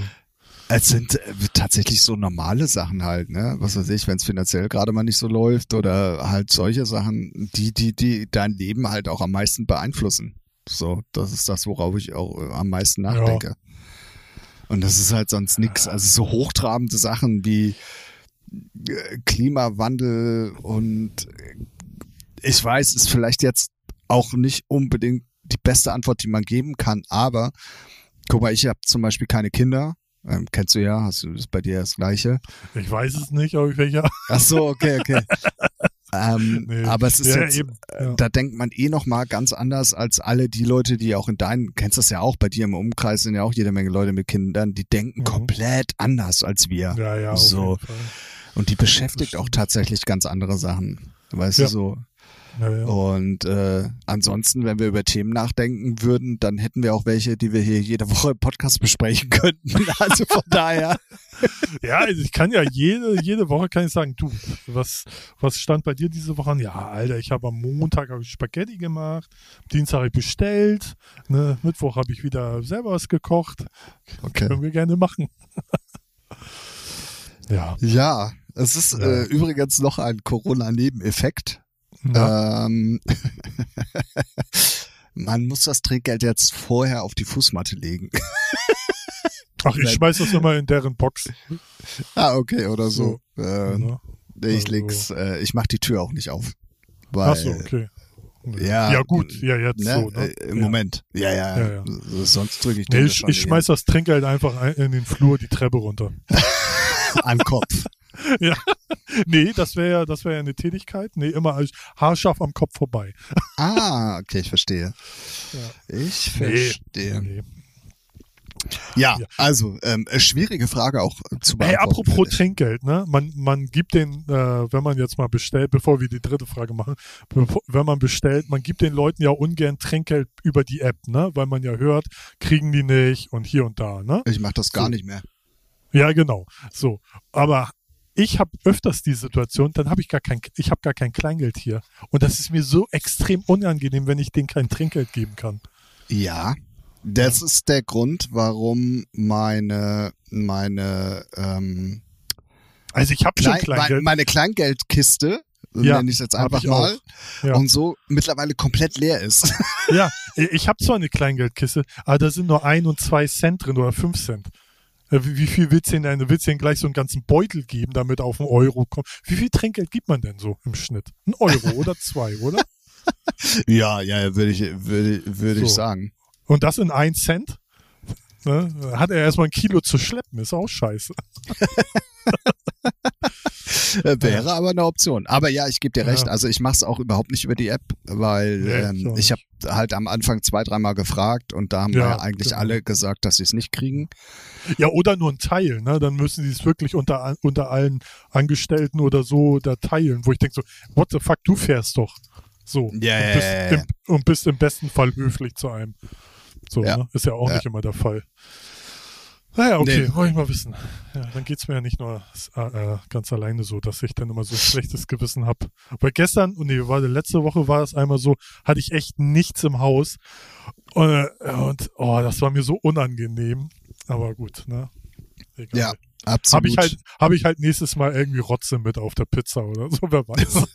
Es sind äh, tatsächlich so normale Sachen halt, ne? Was weiß ich, wenn es finanziell gerade mal nicht so läuft oder halt solche Sachen, die, die, die dein Leben halt auch am meisten beeinflussen. So, das ist das, worauf ich auch äh, am meisten nachdenke. Und das ist halt sonst nix. Also so hochtrabende Sachen wie äh, Klimawandel und äh, ich weiß, ist vielleicht jetzt auch nicht unbedingt die beste Antwort, die man geben kann, aber guck mal, ich habe zum Beispiel keine Kinder. Ähm, kennst du ja, hast du ist bei dir das Gleiche. ich weiß es nicht, aber welcher. Ach so, okay, okay. ähm, Nee. aber es ist ja, jetzt, eben. äh, Ja. da denkt man eh noch mal ganz anders als alle die Leute, die auch in deinen, kennst das ja auch, bei dir im Umkreis sind ja auch jede Menge Leute mit Kindern, die denken Mhm. komplett anders als wir. Ja, ja, so. Und die beschäftigt auch tatsächlich ganz andere Sachen. Weißt Ja. du so? Ja, ja. Und äh, ansonsten, wenn wir über Themen nachdenken würden, dann hätten wir auch welche, die wir hier jede Woche im Podcast besprechen könnten. Also von daher. Ja, also ich kann ja jede, jede Woche kann ich sagen, du, was, was stand bei dir diese Woche an? Ja, Alter, ich habe am Montag hab ich Spaghetti gemacht, Dienstag habe ich bestellt, ne, Mittwoch habe ich wieder selber was gekocht. Okay. Können wir gerne machen. ja. Ja, es ist Ja. Äh, übrigens noch ein Corona-Nebeneffekt. Ja. Ähm, man muss das Trinkgeld jetzt vorher auf die Fußmatte legen. Ach, ich schmeiß das immer in deren Box. ah, okay, oder so. Äh, Ne? nee, ich also- leg's, äh, ich mach die Tür auch nicht auf. Weil, Ach so, okay. Ja, ja gut, ja jetzt ne, so. Ne? äh, Im ja. Moment. Ja, ja. Ja, ja. Sonst drücke ich Nee, den ich, schon ich schmeiß das Trinkgeld einfach ein- in den Flur die Treppe runter. an den Kopf. Nee, das wäre ja, das wäre ja eine Tätigkeit. Nee, immer als haarscharf am Kopf vorbei. Ah, okay, ich verstehe. Ja. Ich verstehe. Nee. Ja, Ja. also ähm, äh, schwierige Frage auch zu Hey, beantworten. apropos finde ich. Trinkgeld, ne? Man, man gibt den, äh, wenn man jetzt mal bestellt, bevor wir die dritte Frage machen, bevor, wenn man bestellt, man gibt den Leuten ja ungern Trinkgeld über die App, ne? Weil man ja hört, kriegen die nicht und hier und da, ne? Ich mache das gar So. nicht mehr. Ja, genau. So. Aber ich habe öfters die Situation, dann habe ich gar kein, ich habe gar kein Kleingeld hier. Und das ist mir so extrem unangenehm, wenn ich denen kein Trinkgeld geben kann. Ja, das ist der Grund, warum meine meine ähm, Also ich habe schon Klein, Kleingeld. meine, Kleingeldkiste, Ja, nenne ich es jetzt einfach mal. Ja. und so mittlerweile komplett leer ist. Ja, ich habe zwar eine Kleingeldkiste, aber da sind nur ein und zwei Cent drin oder fünf Cent. Äh, Wie, viel willst du denn, denn? Willst du denn gleich so einen ganzen Beutel geben, damit auf einen Euro kommt? Wie viel Trinkgeld gibt man denn so im Schnitt? Ein Euro oder zwei, oder? ja, ja, würde ich würde würde ich So. sagen. Und das in ein Cent? Ne? Hat er erstmal ein Kilo zu schleppen, ist auch scheiße. Äh, Wäre aber eine Option. Aber ja, ich gebe dir Ja. recht. Also ich mache es auch überhaupt nicht über die App, weil ich ähm, ich habe halt am Anfang zwei, dreimal gefragt und da haben Ja, ja eigentlich genau. alle gesagt, dass sie es nicht kriegen. Ja, oder nur ein Teil, ne? Dann müssen die es wirklich unter, unter allen Angestellten oder so da teilen, wo ich denke so, what the fuck, du fährst doch. So. Ja, und, ja, bist ja, ja. Im, und bist im besten Fall höflich zu einem. So, Ja. ne? Ist ja auch Ja. nicht immer der Fall. Naja, okay, Nee. wollte ich mal wissen. Ja, dann geht's mir ja nicht nur äh, äh, ganz alleine so, dass ich dann immer so ein schlechtes Gewissen hab. Weil gestern, und nee, war letzte Woche war es einmal so, hatte ich echt nichts im Haus. Und, äh, und oh, das war mir so unangenehm. Aber gut, ne? Egal. Ja, absolut. Habe ich halt, habe ich halt nächstes Mal irgendwie Rotze mit auf der Pizza oder so, wer weiß.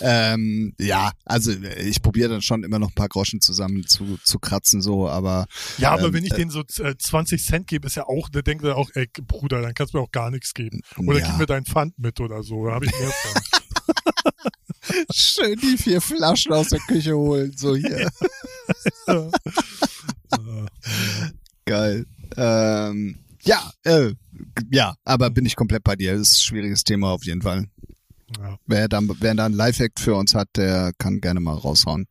Ähm, ja, also ich probiere dann schon immer noch ein paar Groschen zusammen zu, zu kratzen, so, aber Ja, aber Ähm, wenn ich äh, denen so äh, 20 Cent gebe, ist ja auch, der denkt er auch, ey, Bruder, dann kannst du mir auch gar nichts geben. Oder Ja. gib mir dein Pfand mit oder so, da habe ich mehr von. schön die vier Flaschen aus der Küche holen, so hier. Äh, Geil. Ähm, ja, äh, ja, aber bin ich komplett bei dir. Das ist ein schwieriges Thema auf jeden Fall. ja. Wer dann, wer da einen Lifehack für uns hat, der kann gerne mal raushauen.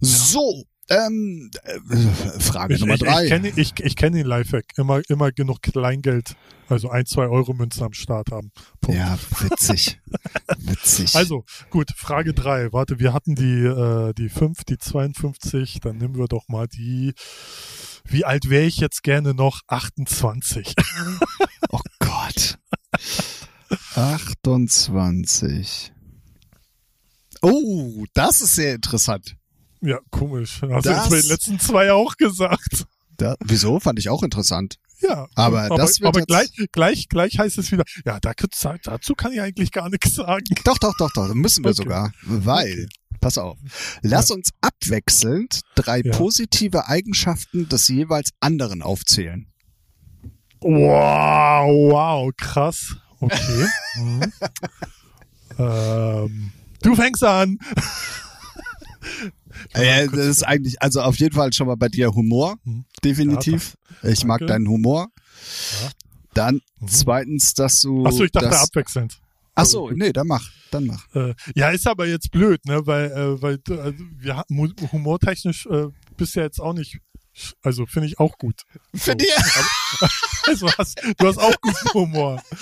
So, ähm, äh, Frage Ich, Nummer ich, drei. ich kenne ich, ich kenn den Lifehack. Immer, immer genug Kleingeld, also ein, zwei Euro Münzen am Start haben. Punkt. ja, witzig. witzig. Also, gut, Frage drei. Warte, wir hatten die, äh, die 5, die 52, dann nehmen wir doch mal die. Wie alt wäre ich jetzt gerne noch? 28. oh Gott. 28. Oh, das ist sehr interessant. ja, komisch. Hast Das- du bei den letzten zwei auch gesagt. Da, wieso? Fand ich auch interessant. Ja. Aber aber, das wird aber gleich, gleich, gleich heißt es wieder, ja, da, dazu kann ich eigentlich gar nichts sagen. Doch, doch, doch, doch. Müssen wir Okay. sogar. Weil, pass auf. Lass uns abwechselnd drei Ja. positive Eigenschaften des jeweils anderen aufzählen. Wow, wow, krass. Okay. mhm. ähm, du fängst an. Äh, das ist eigentlich, also auf jeden Fall schon mal bei dir Humor. Hm. Definitiv. ich mag Danke. deinen Humor. Ja. Dann Mhm. zweitens, dass du. Achso, ich dachte dass, abwechselnd. Ach so, nee, dann mach, dann mach. Äh, ja, ist aber jetzt blöd, ne? Weil, äh, weil du- also, wir humortechnisch äh, bist ja jetzt auch nicht. Also finde ich auch gut. Für dir? Also hast, du hast auch guten Humor.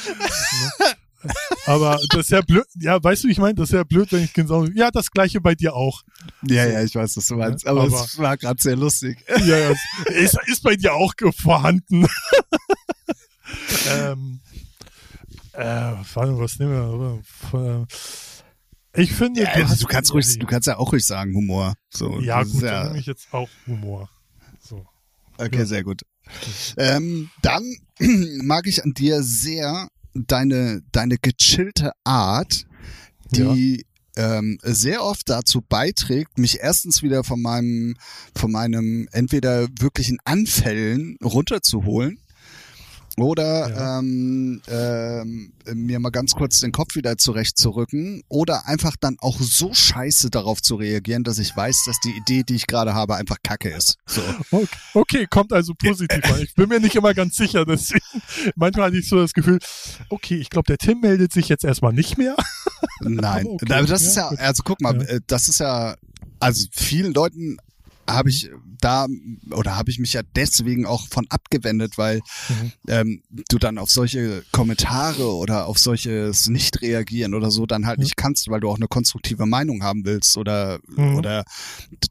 Ne? Aber das ist ja blöd. Ja, weißt du, ich meine? Das ist ja blöd, wenn ich genau. Ja, das gleiche bei dir auch. Ja, So. ja, ich weiß, was du meinst. Aber, aber- es war gerade sehr lustig. Ja, ja, ist, ist bei dir auch vorhanden. ähm, äh, was nehmen wir? Äh, Ich finde, Ja, also hast du kannst ruhig, du kannst ja auch ruhig sagen Humor. So, Ja, gut, dann nehme ich jetzt auch Humor. So. Okay, Ja. sehr gut. Ähm, dann mag ich an dir sehr deine, deine gechillte Art, die ähm, sehr oft dazu beiträgt, mich erstens wieder von meinem, von meinem entweder wirklichen Anfällen runterzuholen oder Ja. ähm, ähm, mir mal ganz kurz den Kopf wieder zurechtzurücken oder einfach dann auch so scheiße darauf zu reagieren, dass ich weiß, dass die Idee, die ich gerade habe, einfach Kacke ist. So. Okay, okay, kommt also positiv an. Ich bin mir nicht immer ganz sicher, deswegen manchmal hatte ich so das Gefühl, okay, ich glaube, der Tim meldet sich jetzt erstmal nicht mehr. Nein, okay, das ist ja, also guck mal, Ja. äh, das ist ja, also vielen Leuten habe ich da oder habe ich mich ja deswegen auch von abgewendet, weil mhm. ähm, du dann auf solche Kommentare oder auf solches Nicht-Reagieren oder so dann halt mhm. nicht kannst, weil du auch eine konstruktive Meinung haben willst oder mhm. oder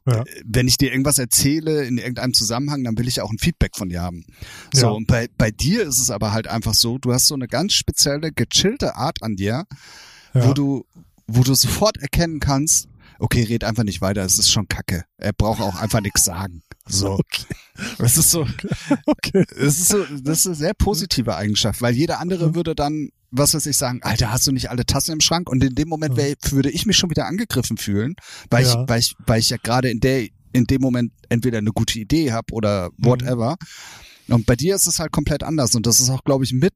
ja. wenn ich dir irgendwas erzähle in irgendeinem Zusammenhang, dann will ich auch ein Feedback von dir haben. So ja. und bei bei dir ist es aber halt einfach so, du hast so eine ganz spezielle gechillte Art an dir, ja. wo du wo du sofort erkennen kannst, okay, red einfach nicht weiter, es ist schon kacke. Er braucht auch einfach nichts sagen. So. Okay. Das ist so, okay. das ist so, das ist eine sehr positive Eigenschaft, weil jeder andere würde dann, was weiß ich sagen, Alter, hast du nicht alle Tassen im Schrank? Und in dem Moment wär, würde ich mich schon wieder angegriffen fühlen, weil ja. ich, weil ich, weil ich ja gerade in der, in dem Moment entweder eine gute Idee habe oder mhm. whatever. Mhm. Und bei dir ist es halt komplett anders. Und das ist auch, glaube ich, mit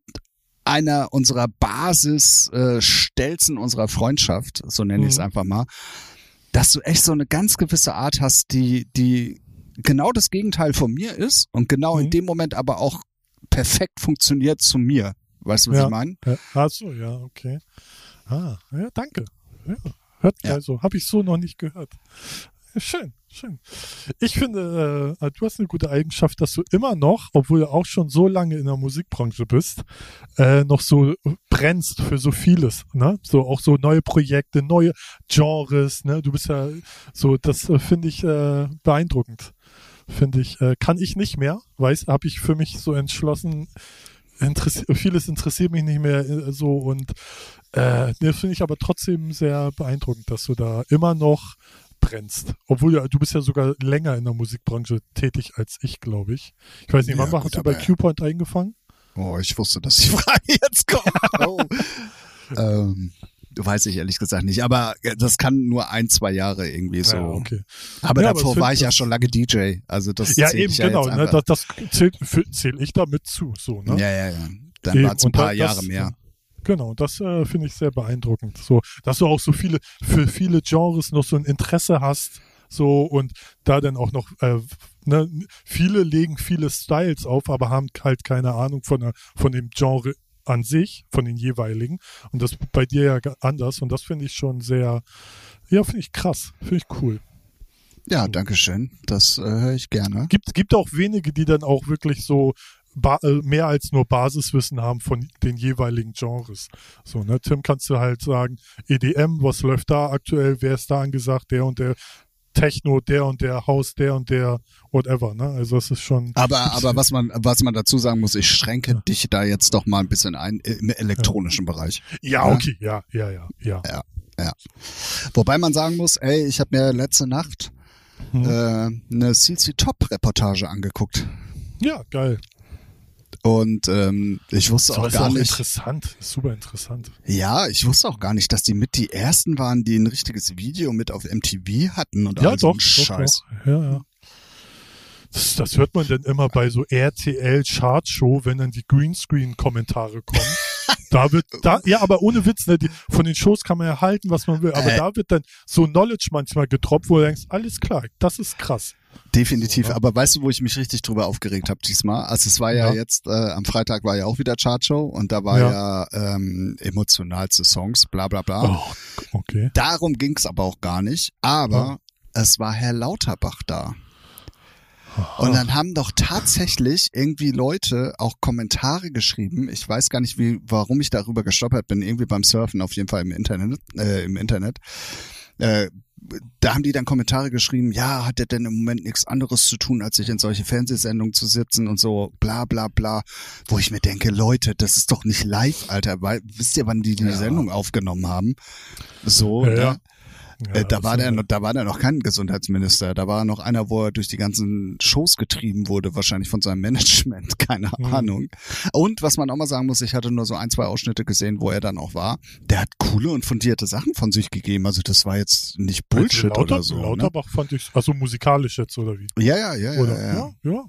einer unserer Basisstelzen äh, unserer Freundschaft, so nenne ich es mhm. einfach mal, dass du echt so eine ganz gewisse Art hast, die, die genau das Gegenteil von mir ist und genau mhm. in dem Moment aber auch perfekt funktioniert zu mir. Weißt du, was ja. ich meine? Ja. Ach so, ja, okay. Ah, ja, danke. Ja, hört ja. also, habe ich so noch nicht gehört. Schön, schön. Ich finde, äh, du hast eine gute Eigenschaft, dass du immer noch, obwohl du auch schon so lange in der Musikbranche bist, äh, noch so brennst für so vieles. Ne? So auch so neue Projekte, neue Genres. Ne? Du bist ja so, das äh, finde ich äh, beeindruckend. Finde ich, äh, kann ich nicht mehr, weiß, habe ich für mich so entschlossen. Interessi vieles interessiert mich nicht mehr äh, so und äh, das finde ich aber trotzdem sehr beeindruckend, dass du da immer noch brennst. Obwohl ja, du bist ja sogar länger in der Musikbranche tätig als ich, glaube ich. Ich weiß nicht, wann ja, hast du bei Q-Point eingefangen? Oh, ich wusste, dass die Frage jetzt kommt. Oh. ähm, weiß ich ehrlich gesagt nicht, aber das kann nur ein, zwei Jahre irgendwie so. Ja, okay. Aber ja, davor aber war ich ja schon lange DJ, also das Ja, eben, ja genau, ne, das, das zählt, zähl ich damit zu, so, ne? Ja, ja, ja. Dann war es ein paar Jahre das, mehr. Genau, das äh, finde ich sehr beeindruckend. So, dass du auch so viele, für viele Genres noch so ein Interesse hast, so und da dann auch noch, äh, ne, viele legen viele Styles auf, aber haben halt keine Ahnung von, der, von dem Genre an sich, von den jeweiligen. Und das bei dir ja anders. Und das finde ich schon sehr, ja, finde ich krass, finde ich cool. Ja, danke schön. Das äh, höre ich gerne. Gibt, gibt auch wenige, die dann auch wirklich so ba äh, mehr als nur Basiswissen haben von den jeweiligen Genres. So, ne? Tim kannst du halt sagen, EDM, was läuft da aktuell, wer ist da angesagt, der und der Techno, der und der Haus, der und der whatever, ne? Also es ist schon. Aber aber was man was man dazu sagen muss, ich schränke ja. dich da jetzt doch mal ein bisschen ein im elektronischen ja. Bereich. Ja, okay, ja, ja, ja, ja. Ja, ja. Wobei man sagen muss, ey, ich habe mir letzte Nacht hm. äh, eine CC Top Reportage angeguckt. Ja, geil. Und ähm, ich wusste so, auch gar auch nicht. Interessant, super interessant. Ja, ich wusste auch gar nicht, dass die mit die ersten waren, die ein richtiges Video mit auf MTV hatten und ja, all so doch, Scheiß. Doch, ja, ja. Das, das hört man dann immer bei so RTL Chartshow, wenn dann die Greenscreen-Kommentare kommen. da wird, da, ja, aber ohne Witz, ne, die, von den Shows kann man ja halten, was man will, aber äh. da wird dann so Knowledge manchmal getroppt, wo du denkst, alles klar, das ist krass. Definitiv, aber weißt du, wo ich mich richtig drüber aufgeregt habe diesmal? Also es war ja, ja. jetzt, äh, am Freitag war ja auch wieder Chartshow und da war ja, ja ähm, emotionalste Songs, bla bla bla. Oh, okay. Darum ging's aber auch gar nicht, aber ja. es war Herr Lauterbach da. Und dann haben doch tatsächlich irgendwie Leute auch Kommentare geschrieben. Ich weiß gar nicht, wie, warum ich darüber gestolpert bin. Irgendwie beim Surfen, auf jeden Fall im Internet, äh, im Internet. Äh, da haben die dann Kommentare geschrieben, ja, hat der denn im Moment nichts anderes zu tun, als sich in solche Fernsehsendungen zu sitzen und so, bla bla bla. Wo ich mir denke, Leute, das ist doch nicht live, Alter. Weil, wisst ihr, wann die die ja. Sendung aufgenommen haben? So, ja, ja. Ja, äh, da war der, da war der noch kein Gesundheitsminister. Da war noch einer, wo er durch die ganzen Shows getrieben wurde, wahrscheinlich von seinem Management, keine mhm. Ahnung. Und was man auch mal sagen muss, ich hatte nur so ein, zwei Ausschnitte gesehen, wo er dann auch war. Der hat coole und fundierte Sachen von sich gegeben. Also das war jetzt nicht Bullshit Lauter, oder so. Ne? Lauterbach ne? fand ich, also musikalisch jetzt oder wie? Ja, ja, ja, oder? ja, ja. ja, ja.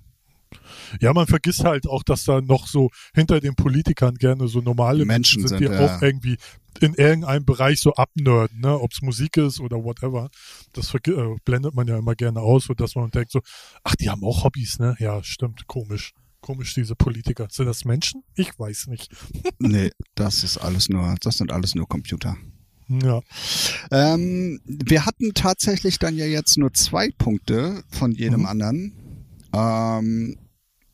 Ja, man vergisst halt auch, dass da noch so hinter den Politikern gerne so normale Menschen, Menschen sind, die ja. auch irgendwie in irgendeinem Bereich so abnörden, ne? ob es Musik ist oder whatever. Das äh, blendet man ja immer gerne aus, so dass man denkt so, ach, die haben auch Hobbys, ne? Ja, stimmt, komisch. Komisch, diese Politiker. Sind das Menschen? Ich weiß nicht. nee, das ist alles nur, das sind alles nur Computer. Ja. Ähm, wir hatten tatsächlich dann ja jetzt nur zwei Punkte von jedem Mhm. anderen. Ähm,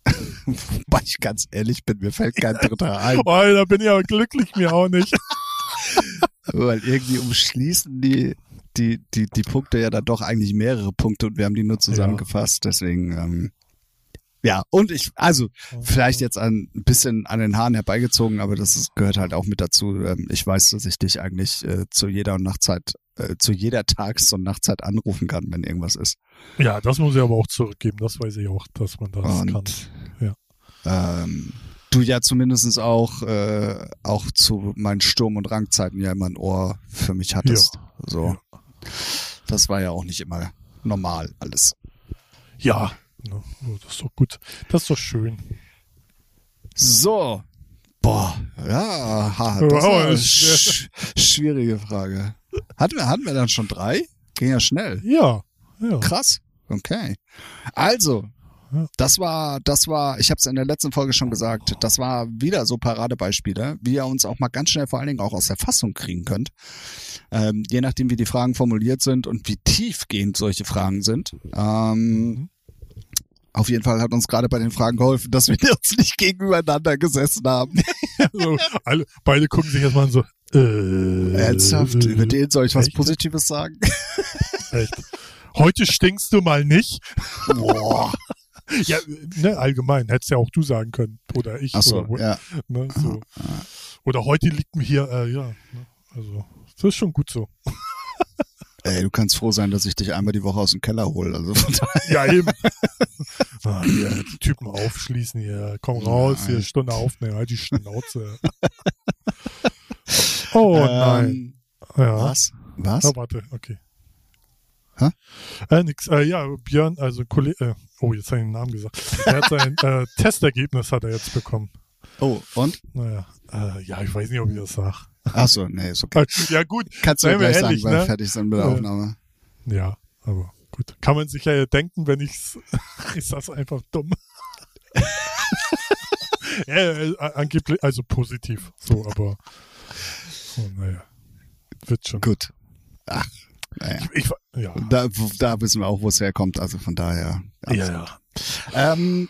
wobei ich ganz ehrlich bin, mir fällt kein dritter ein, Oh, da bin ich aber glücklich, mir auch nicht. weil irgendwie umschließen die, die, die, die Punkte ja dann doch eigentlich mehrere Punkte und wir haben die nur zusammengefasst. Deswegen, ähm, ja, und ich, also vielleicht jetzt ein bisschen an den Haaren herbeigezogen, aber das gehört halt auch mit dazu. Ähm, ich weiß, dass ich dich eigentlich äh, zu jeder Nachtzeit, äh, zu jeder Tages- und Nachtzeit anrufen kann, wenn irgendwas ist. Ja, das muss ich aber auch zurückgeben. Das weiß ich auch, dass man das kann. Und Ja. ähm, du ja zumindest auch, äh, auch zu meinen Sturm- und Rangzeiten ja immer ein Ohr für mich hattest. So. Das war ja auch nicht immer normal alles. Ja, das ist doch gut. Das ist doch schön. So. Boah, ja, ha, das Wow, war eine sch schwierige Frage. Hatten wir, hatten wir dann schon drei? Ging ja schnell. Ja, ja. Krass. Okay. Also, das war, das war, ich habe es in der letzten Folge schon gesagt, das war wieder so Paradebeispiele, wie ihr uns auch mal ganz schnell vor allen Dingen auch aus der Fassung kriegen könnt. Ähm, je nachdem, wie die Fragen formuliert sind und wie tiefgehend solche Fragen sind. Ähm, Mhm. Auf jeden Fall hat uns gerade bei den Fragen geholfen, dass wir uns nicht gegenübereinander gesessen haben. So, alle, beide gucken sich erstmal an so. Äh, Ernsthaft, über den soll ich was echt? Positives sagen? Echt. Heute stinkst du mal nicht. Boah. Ja, ne, allgemein, hättest ja auch du sagen können. Oder ich. Ach so, oder, ja. ne, so. oder heute liegt mir hier, äh, ja. Ne, also, das ist schon gut so. Ey, du kannst froh sein, dass ich dich einmal die Woche aus dem Keller hole. Also. Ja, eben. ah, hier, die Typen aufschließen hier. Komm raus, Nein. hier, Stunde aufnehmen, halt die Schnauze. oh nein. Ähm, Ja. Was? Was? Ah, warte, okay. Hä? Äh, nix. Äh, ja, Björn, also Kollege, äh, oh, jetzt habe ich den Namen gesagt. Er hat sein äh, Testergebnis hat er jetzt bekommen. Oh, und? Naja, äh, ja, ich weiß nicht, ob ich das sage. Ach so, nee, ist okay. Ja, gut. Kannst du ja gleich ehrlich, sagen, weil ne? fertig sind mit der Aufnahme. Ja, aber gut. Kann man sich ja denken, wenn ich's, ich sag's einfach dumm. ja, äh, angeblich, also positiv, so, aber, oh, naja, wird schon. Gut. Ach, naja. Ich, ich, ja, Da, da wissen wir auch, wo es herkommt. Also von daher. ja, ja. Ähm,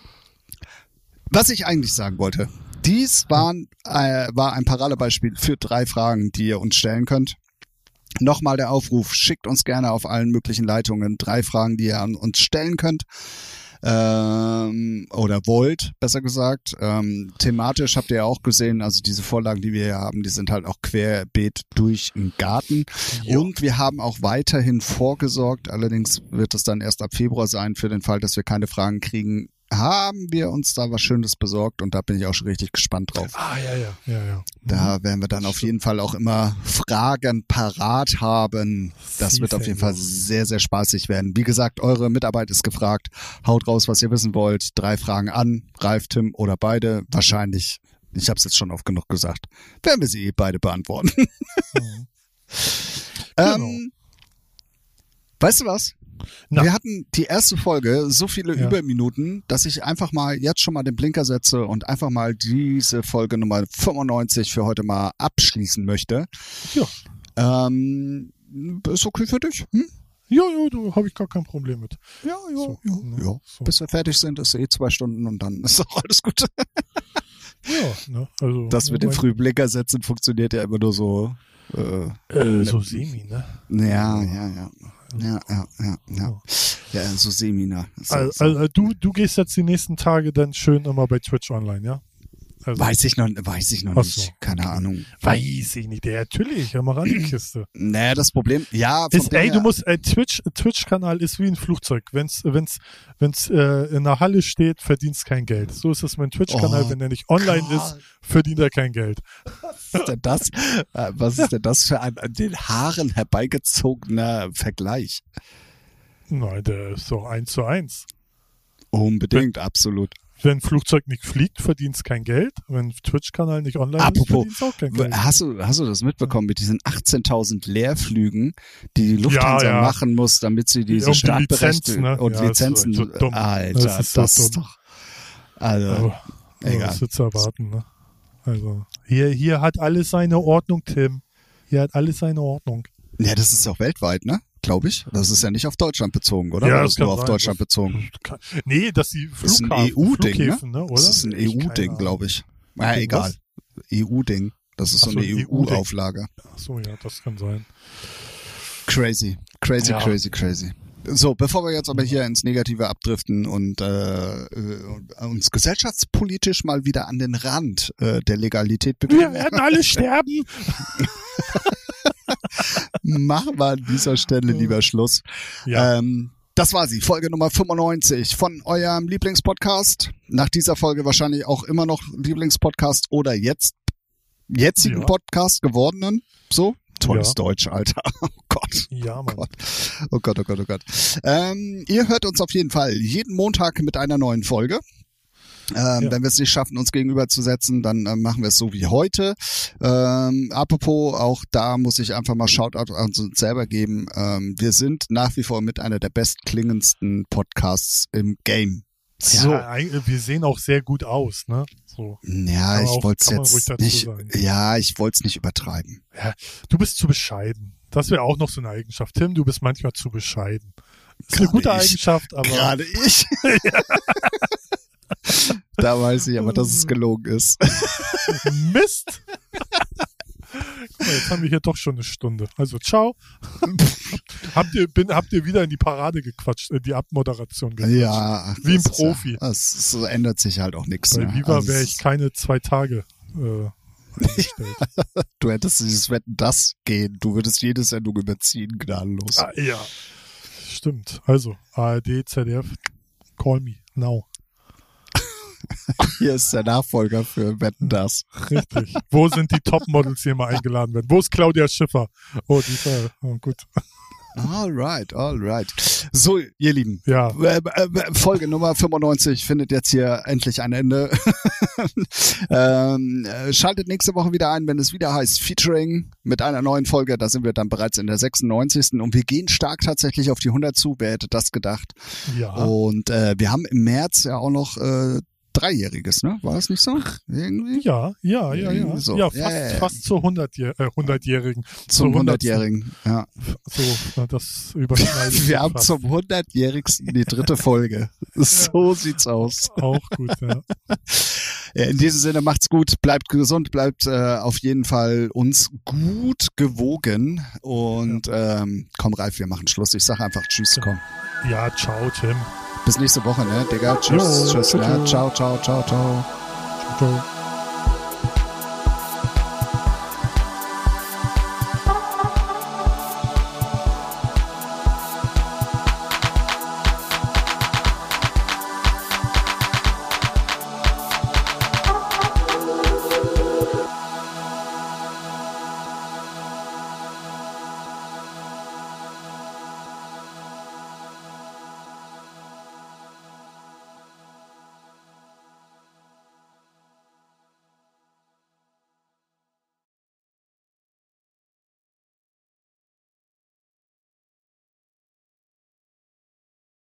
was ich eigentlich sagen wollte. Dies waren, äh, war ein Paradebeispiel für drei Fragen, die ihr uns stellen könnt. Nochmal der Aufruf, schickt uns gerne auf allen möglichen Leitungen drei Fragen, die ihr an uns stellen könnt. Ähm, oder wollt, besser gesagt. Ähm, thematisch habt ihr ja auch gesehen, also diese Vorlagen, die wir hier haben, die sind halt auch querbeet durch den Garten. Ja. Und wir haben auch weiterhin vorgesorgt, allerdings wird es dann erst ab Februar sein, für den Fall, dass wir keine Fragen kriegen, haben wir uns da was Schönes besorgt und da bin ich auch schon richtig gespannt drauf. Ah, ja, ja, ja, ja. Da werden wir dann auf jeden Fall auch immer Fragen parat haben. Das Sie wird auf jeden Fall sehr, sehr spaßig werden. Wie gesagt, eure Mitarbeit ist gefragt. Haut raus, was ihr wissen wollt. Drei Fragen an. Ralf, Tim oder beide. Wahrscheinlich, ich habe es jetzt schon oft genug gesagt, werden wir sie eh beide beantworten. Mhm. Genau. Ähm, weißt du was? Na. Wir hatten die erste Folge so viele Ja. Überminuten, dass ich einfach mal jetzt schon mal den Blinker setze und einfach mal diese Folge Nummer 95 für heute mal abschließen möchte. Ja. Ähm, ist okay für dich? Hm? Ja, ja, da habe ich gar kein Problem mit. Ja, ja, So, ja, ne? ja. So. Bis wir fertig sind, ist eh zwei Stunden und dann ist auch alles gut. Ja, ne, also. Das mit dem wobei- frühen Blinker setzen funktioniert ja immer nur so. Äh, Äh, so semi, ne? ja, ja, ja. Ja, ja, ja, ja. Ja, so Semina. So, Also, so. also du, du gehst jetzt die nächsten Tage dann schön immer bei Twitch online, ja? Also, Weiß ich noch, weiß ich noch nicht. Keine Ahnung. weiß ich nicht. Ja, natürlich, hör mal ran die Kiste. Naja, das Problem, ja, Ist, ey, du musst, äh, Twitch, Twitch-Kanal ist wie ein Flugzeug. Wenn's, wenn's, wenn's äh, in der Halle steht, verdienst kein Geld. So ist es mein Twitch-Kanal. Oh Wenn der nicht online Gott. ist, verdient er kein Geld. was ist denn das? Äh, Was ist denn das für ein an den Haaren herbeigezogener Vergleich? Nein, der ist doch eins zu eins. Unbedingt, absolut. Wenn ein Flugzeug nicht fliegt, verdienst kein Geld. Wenn ein Twitch-Kanal nicht online Apropos, ist, verdienst auch kein Geld. Hast du, hast du das mitbekommen mit diesen 18.000 Leerflügen, die die Lufthansa Ja, ja. machen muss, damit sie diese um die Startberechtigungen Lizenzen, ne? und Ja, das ist Lizenzen, so dumm. Alter, Das das ist so ist, dumm. doch, also, aber egal. was willst du erwarten, ne? Also, hier, hier hat alles seine Ordnung, Tim. Hier hat alles seine Ordnung. Ja, das ist auch weltweit, ne? Glaube ich. Das ist ja nicht auf Deutschland bezogen, oder? Ja, Oder das ist nur kann auf sein. Deutschland bezogen. Kann- Nee, dass die Das ist ein Flughafen, EU-Ding, ne? Ne? Oder? Das ist ein EU-Ding, glaube ich. Ja, Ding, egal. EU-Ding. Das ist so so, eine. EU-Auflage. Ach so, ja, das kann sein. Crazy. Crazy, Ja. crazy, crazy. So, bevor wir jetzt aber hier ins Negative abdriften und äh, äh, uns gesellschaftspolitisch mal wieder an den Rand äh, der Legalität Wir begeben, werden alle sterben. machen wir an dieser Stelle lieber Schluss. Ja, Ähm, das war sie, Folge Nummer 95 von eurem Lieblingspodcast. Nach dieser Folge wahrscheinlich auch immer noch Lieblingspodcast oder jetzt jetzigen Ja. Podcast gewordenen. So, tolles Ja. Deutsch, Alter. Oh Gott. ja, Mann. Gott. Oh Gott, oh Gott, oh Gott. Ähm, ihr hört uns auf jeden Fall jeden Montag mit einer neuen Folge. Ähm, Ja. Wenn wir es nicht schaffen, uns gegenüberzusetzen, dann äh, machen wir es so wie heute. Ähm, apropos, auch da muss ich einfach mal Shoutout an uns selber geben. Ähm, wir sind nach wie vor mit einer der bestklingendsten Podcasts im Game. So. Ja, wir sehen auch sehr gut aus, ne? So. Ja, Kann ich wollte es jetzt nicht. sagen. Ja, ich wollte es nicht übertreiben. Du bist zu bescheiden. Das wäre auch noch so eine Eigenschaft. Tim, du bist manchmal zu bescheiden. Ist eine Gerade gute ich. Eigenschaft, aber Gerade ich. da weiß ich aber, dass es gelogen ist. Mist. Guck mal, jetzt haben wir hier doch schon eine Stunde. Also ciao. habt, ihr, bin, habt ihr wieder in die Parade gequatscht, in die Abmoderation gequatscht? Ja. Wie ein Profi. Ja, das, so ändert sich halt auch nichts. Bei ne? Viva Also wäre ich keine zwei Tage äh, eingestellt. Du hättest dieses Wetten das gehen. Du würdest jede Sendung überziehen, gnadenlos. ah, ja. Stimmt. Also, ARD, ZDF, call me now. Hier ist der Nachfolger für Wetten das. Richtig. Wo sind die Topmodels, die immer eingeladen werden? Wo ist Claudia Schiffer? Oh, die ist ja, oh, gut. Alright, alright. So, ihr Lieben. Ja, Äh, äh, Folge Nummer 95 findet jetzt hier endlich ein Ende. ähm, äh, schaltet nächste Woche wieder ein, wenn es wieder heißt Featuring mit einer neuen Folge. Da sind wir dann bereits in der 96. Und wir gehen stark tatsächlich auf die 100 zu. Wer hätte das gedacht? ja. Und äh, wir haben im März ja auch noch äh, Dreijähriges, ne? War das nicht so? Irgendwie? Ja, ja, ja, ja. So. Ja, fast, Ja, ja, ja. fast zur 100-Jährigen. Äh, 100-Jährigen. Zum Zur 100-Jährigen. Ja. So, das überschneidet Wir haben fast. zum 100-Jährigsten die dritte Folge. So sieht's aus. Auch gut, ja. Ja, In diesem Sinne macht's gut, bleibt gesund, bleibt äh, auf jeden Fall uns gut gewogen und ähm, komm Ralf, wir machen Schluss. Ich sag einfach Tschüss, komm. Ja, ciao, Tim. Bis nächste Woche, ne, Digga. Tschüss, Jo, tschüss, tschüss. ne? Ciao, ciao, ciao, ciao. Ciao, ciao.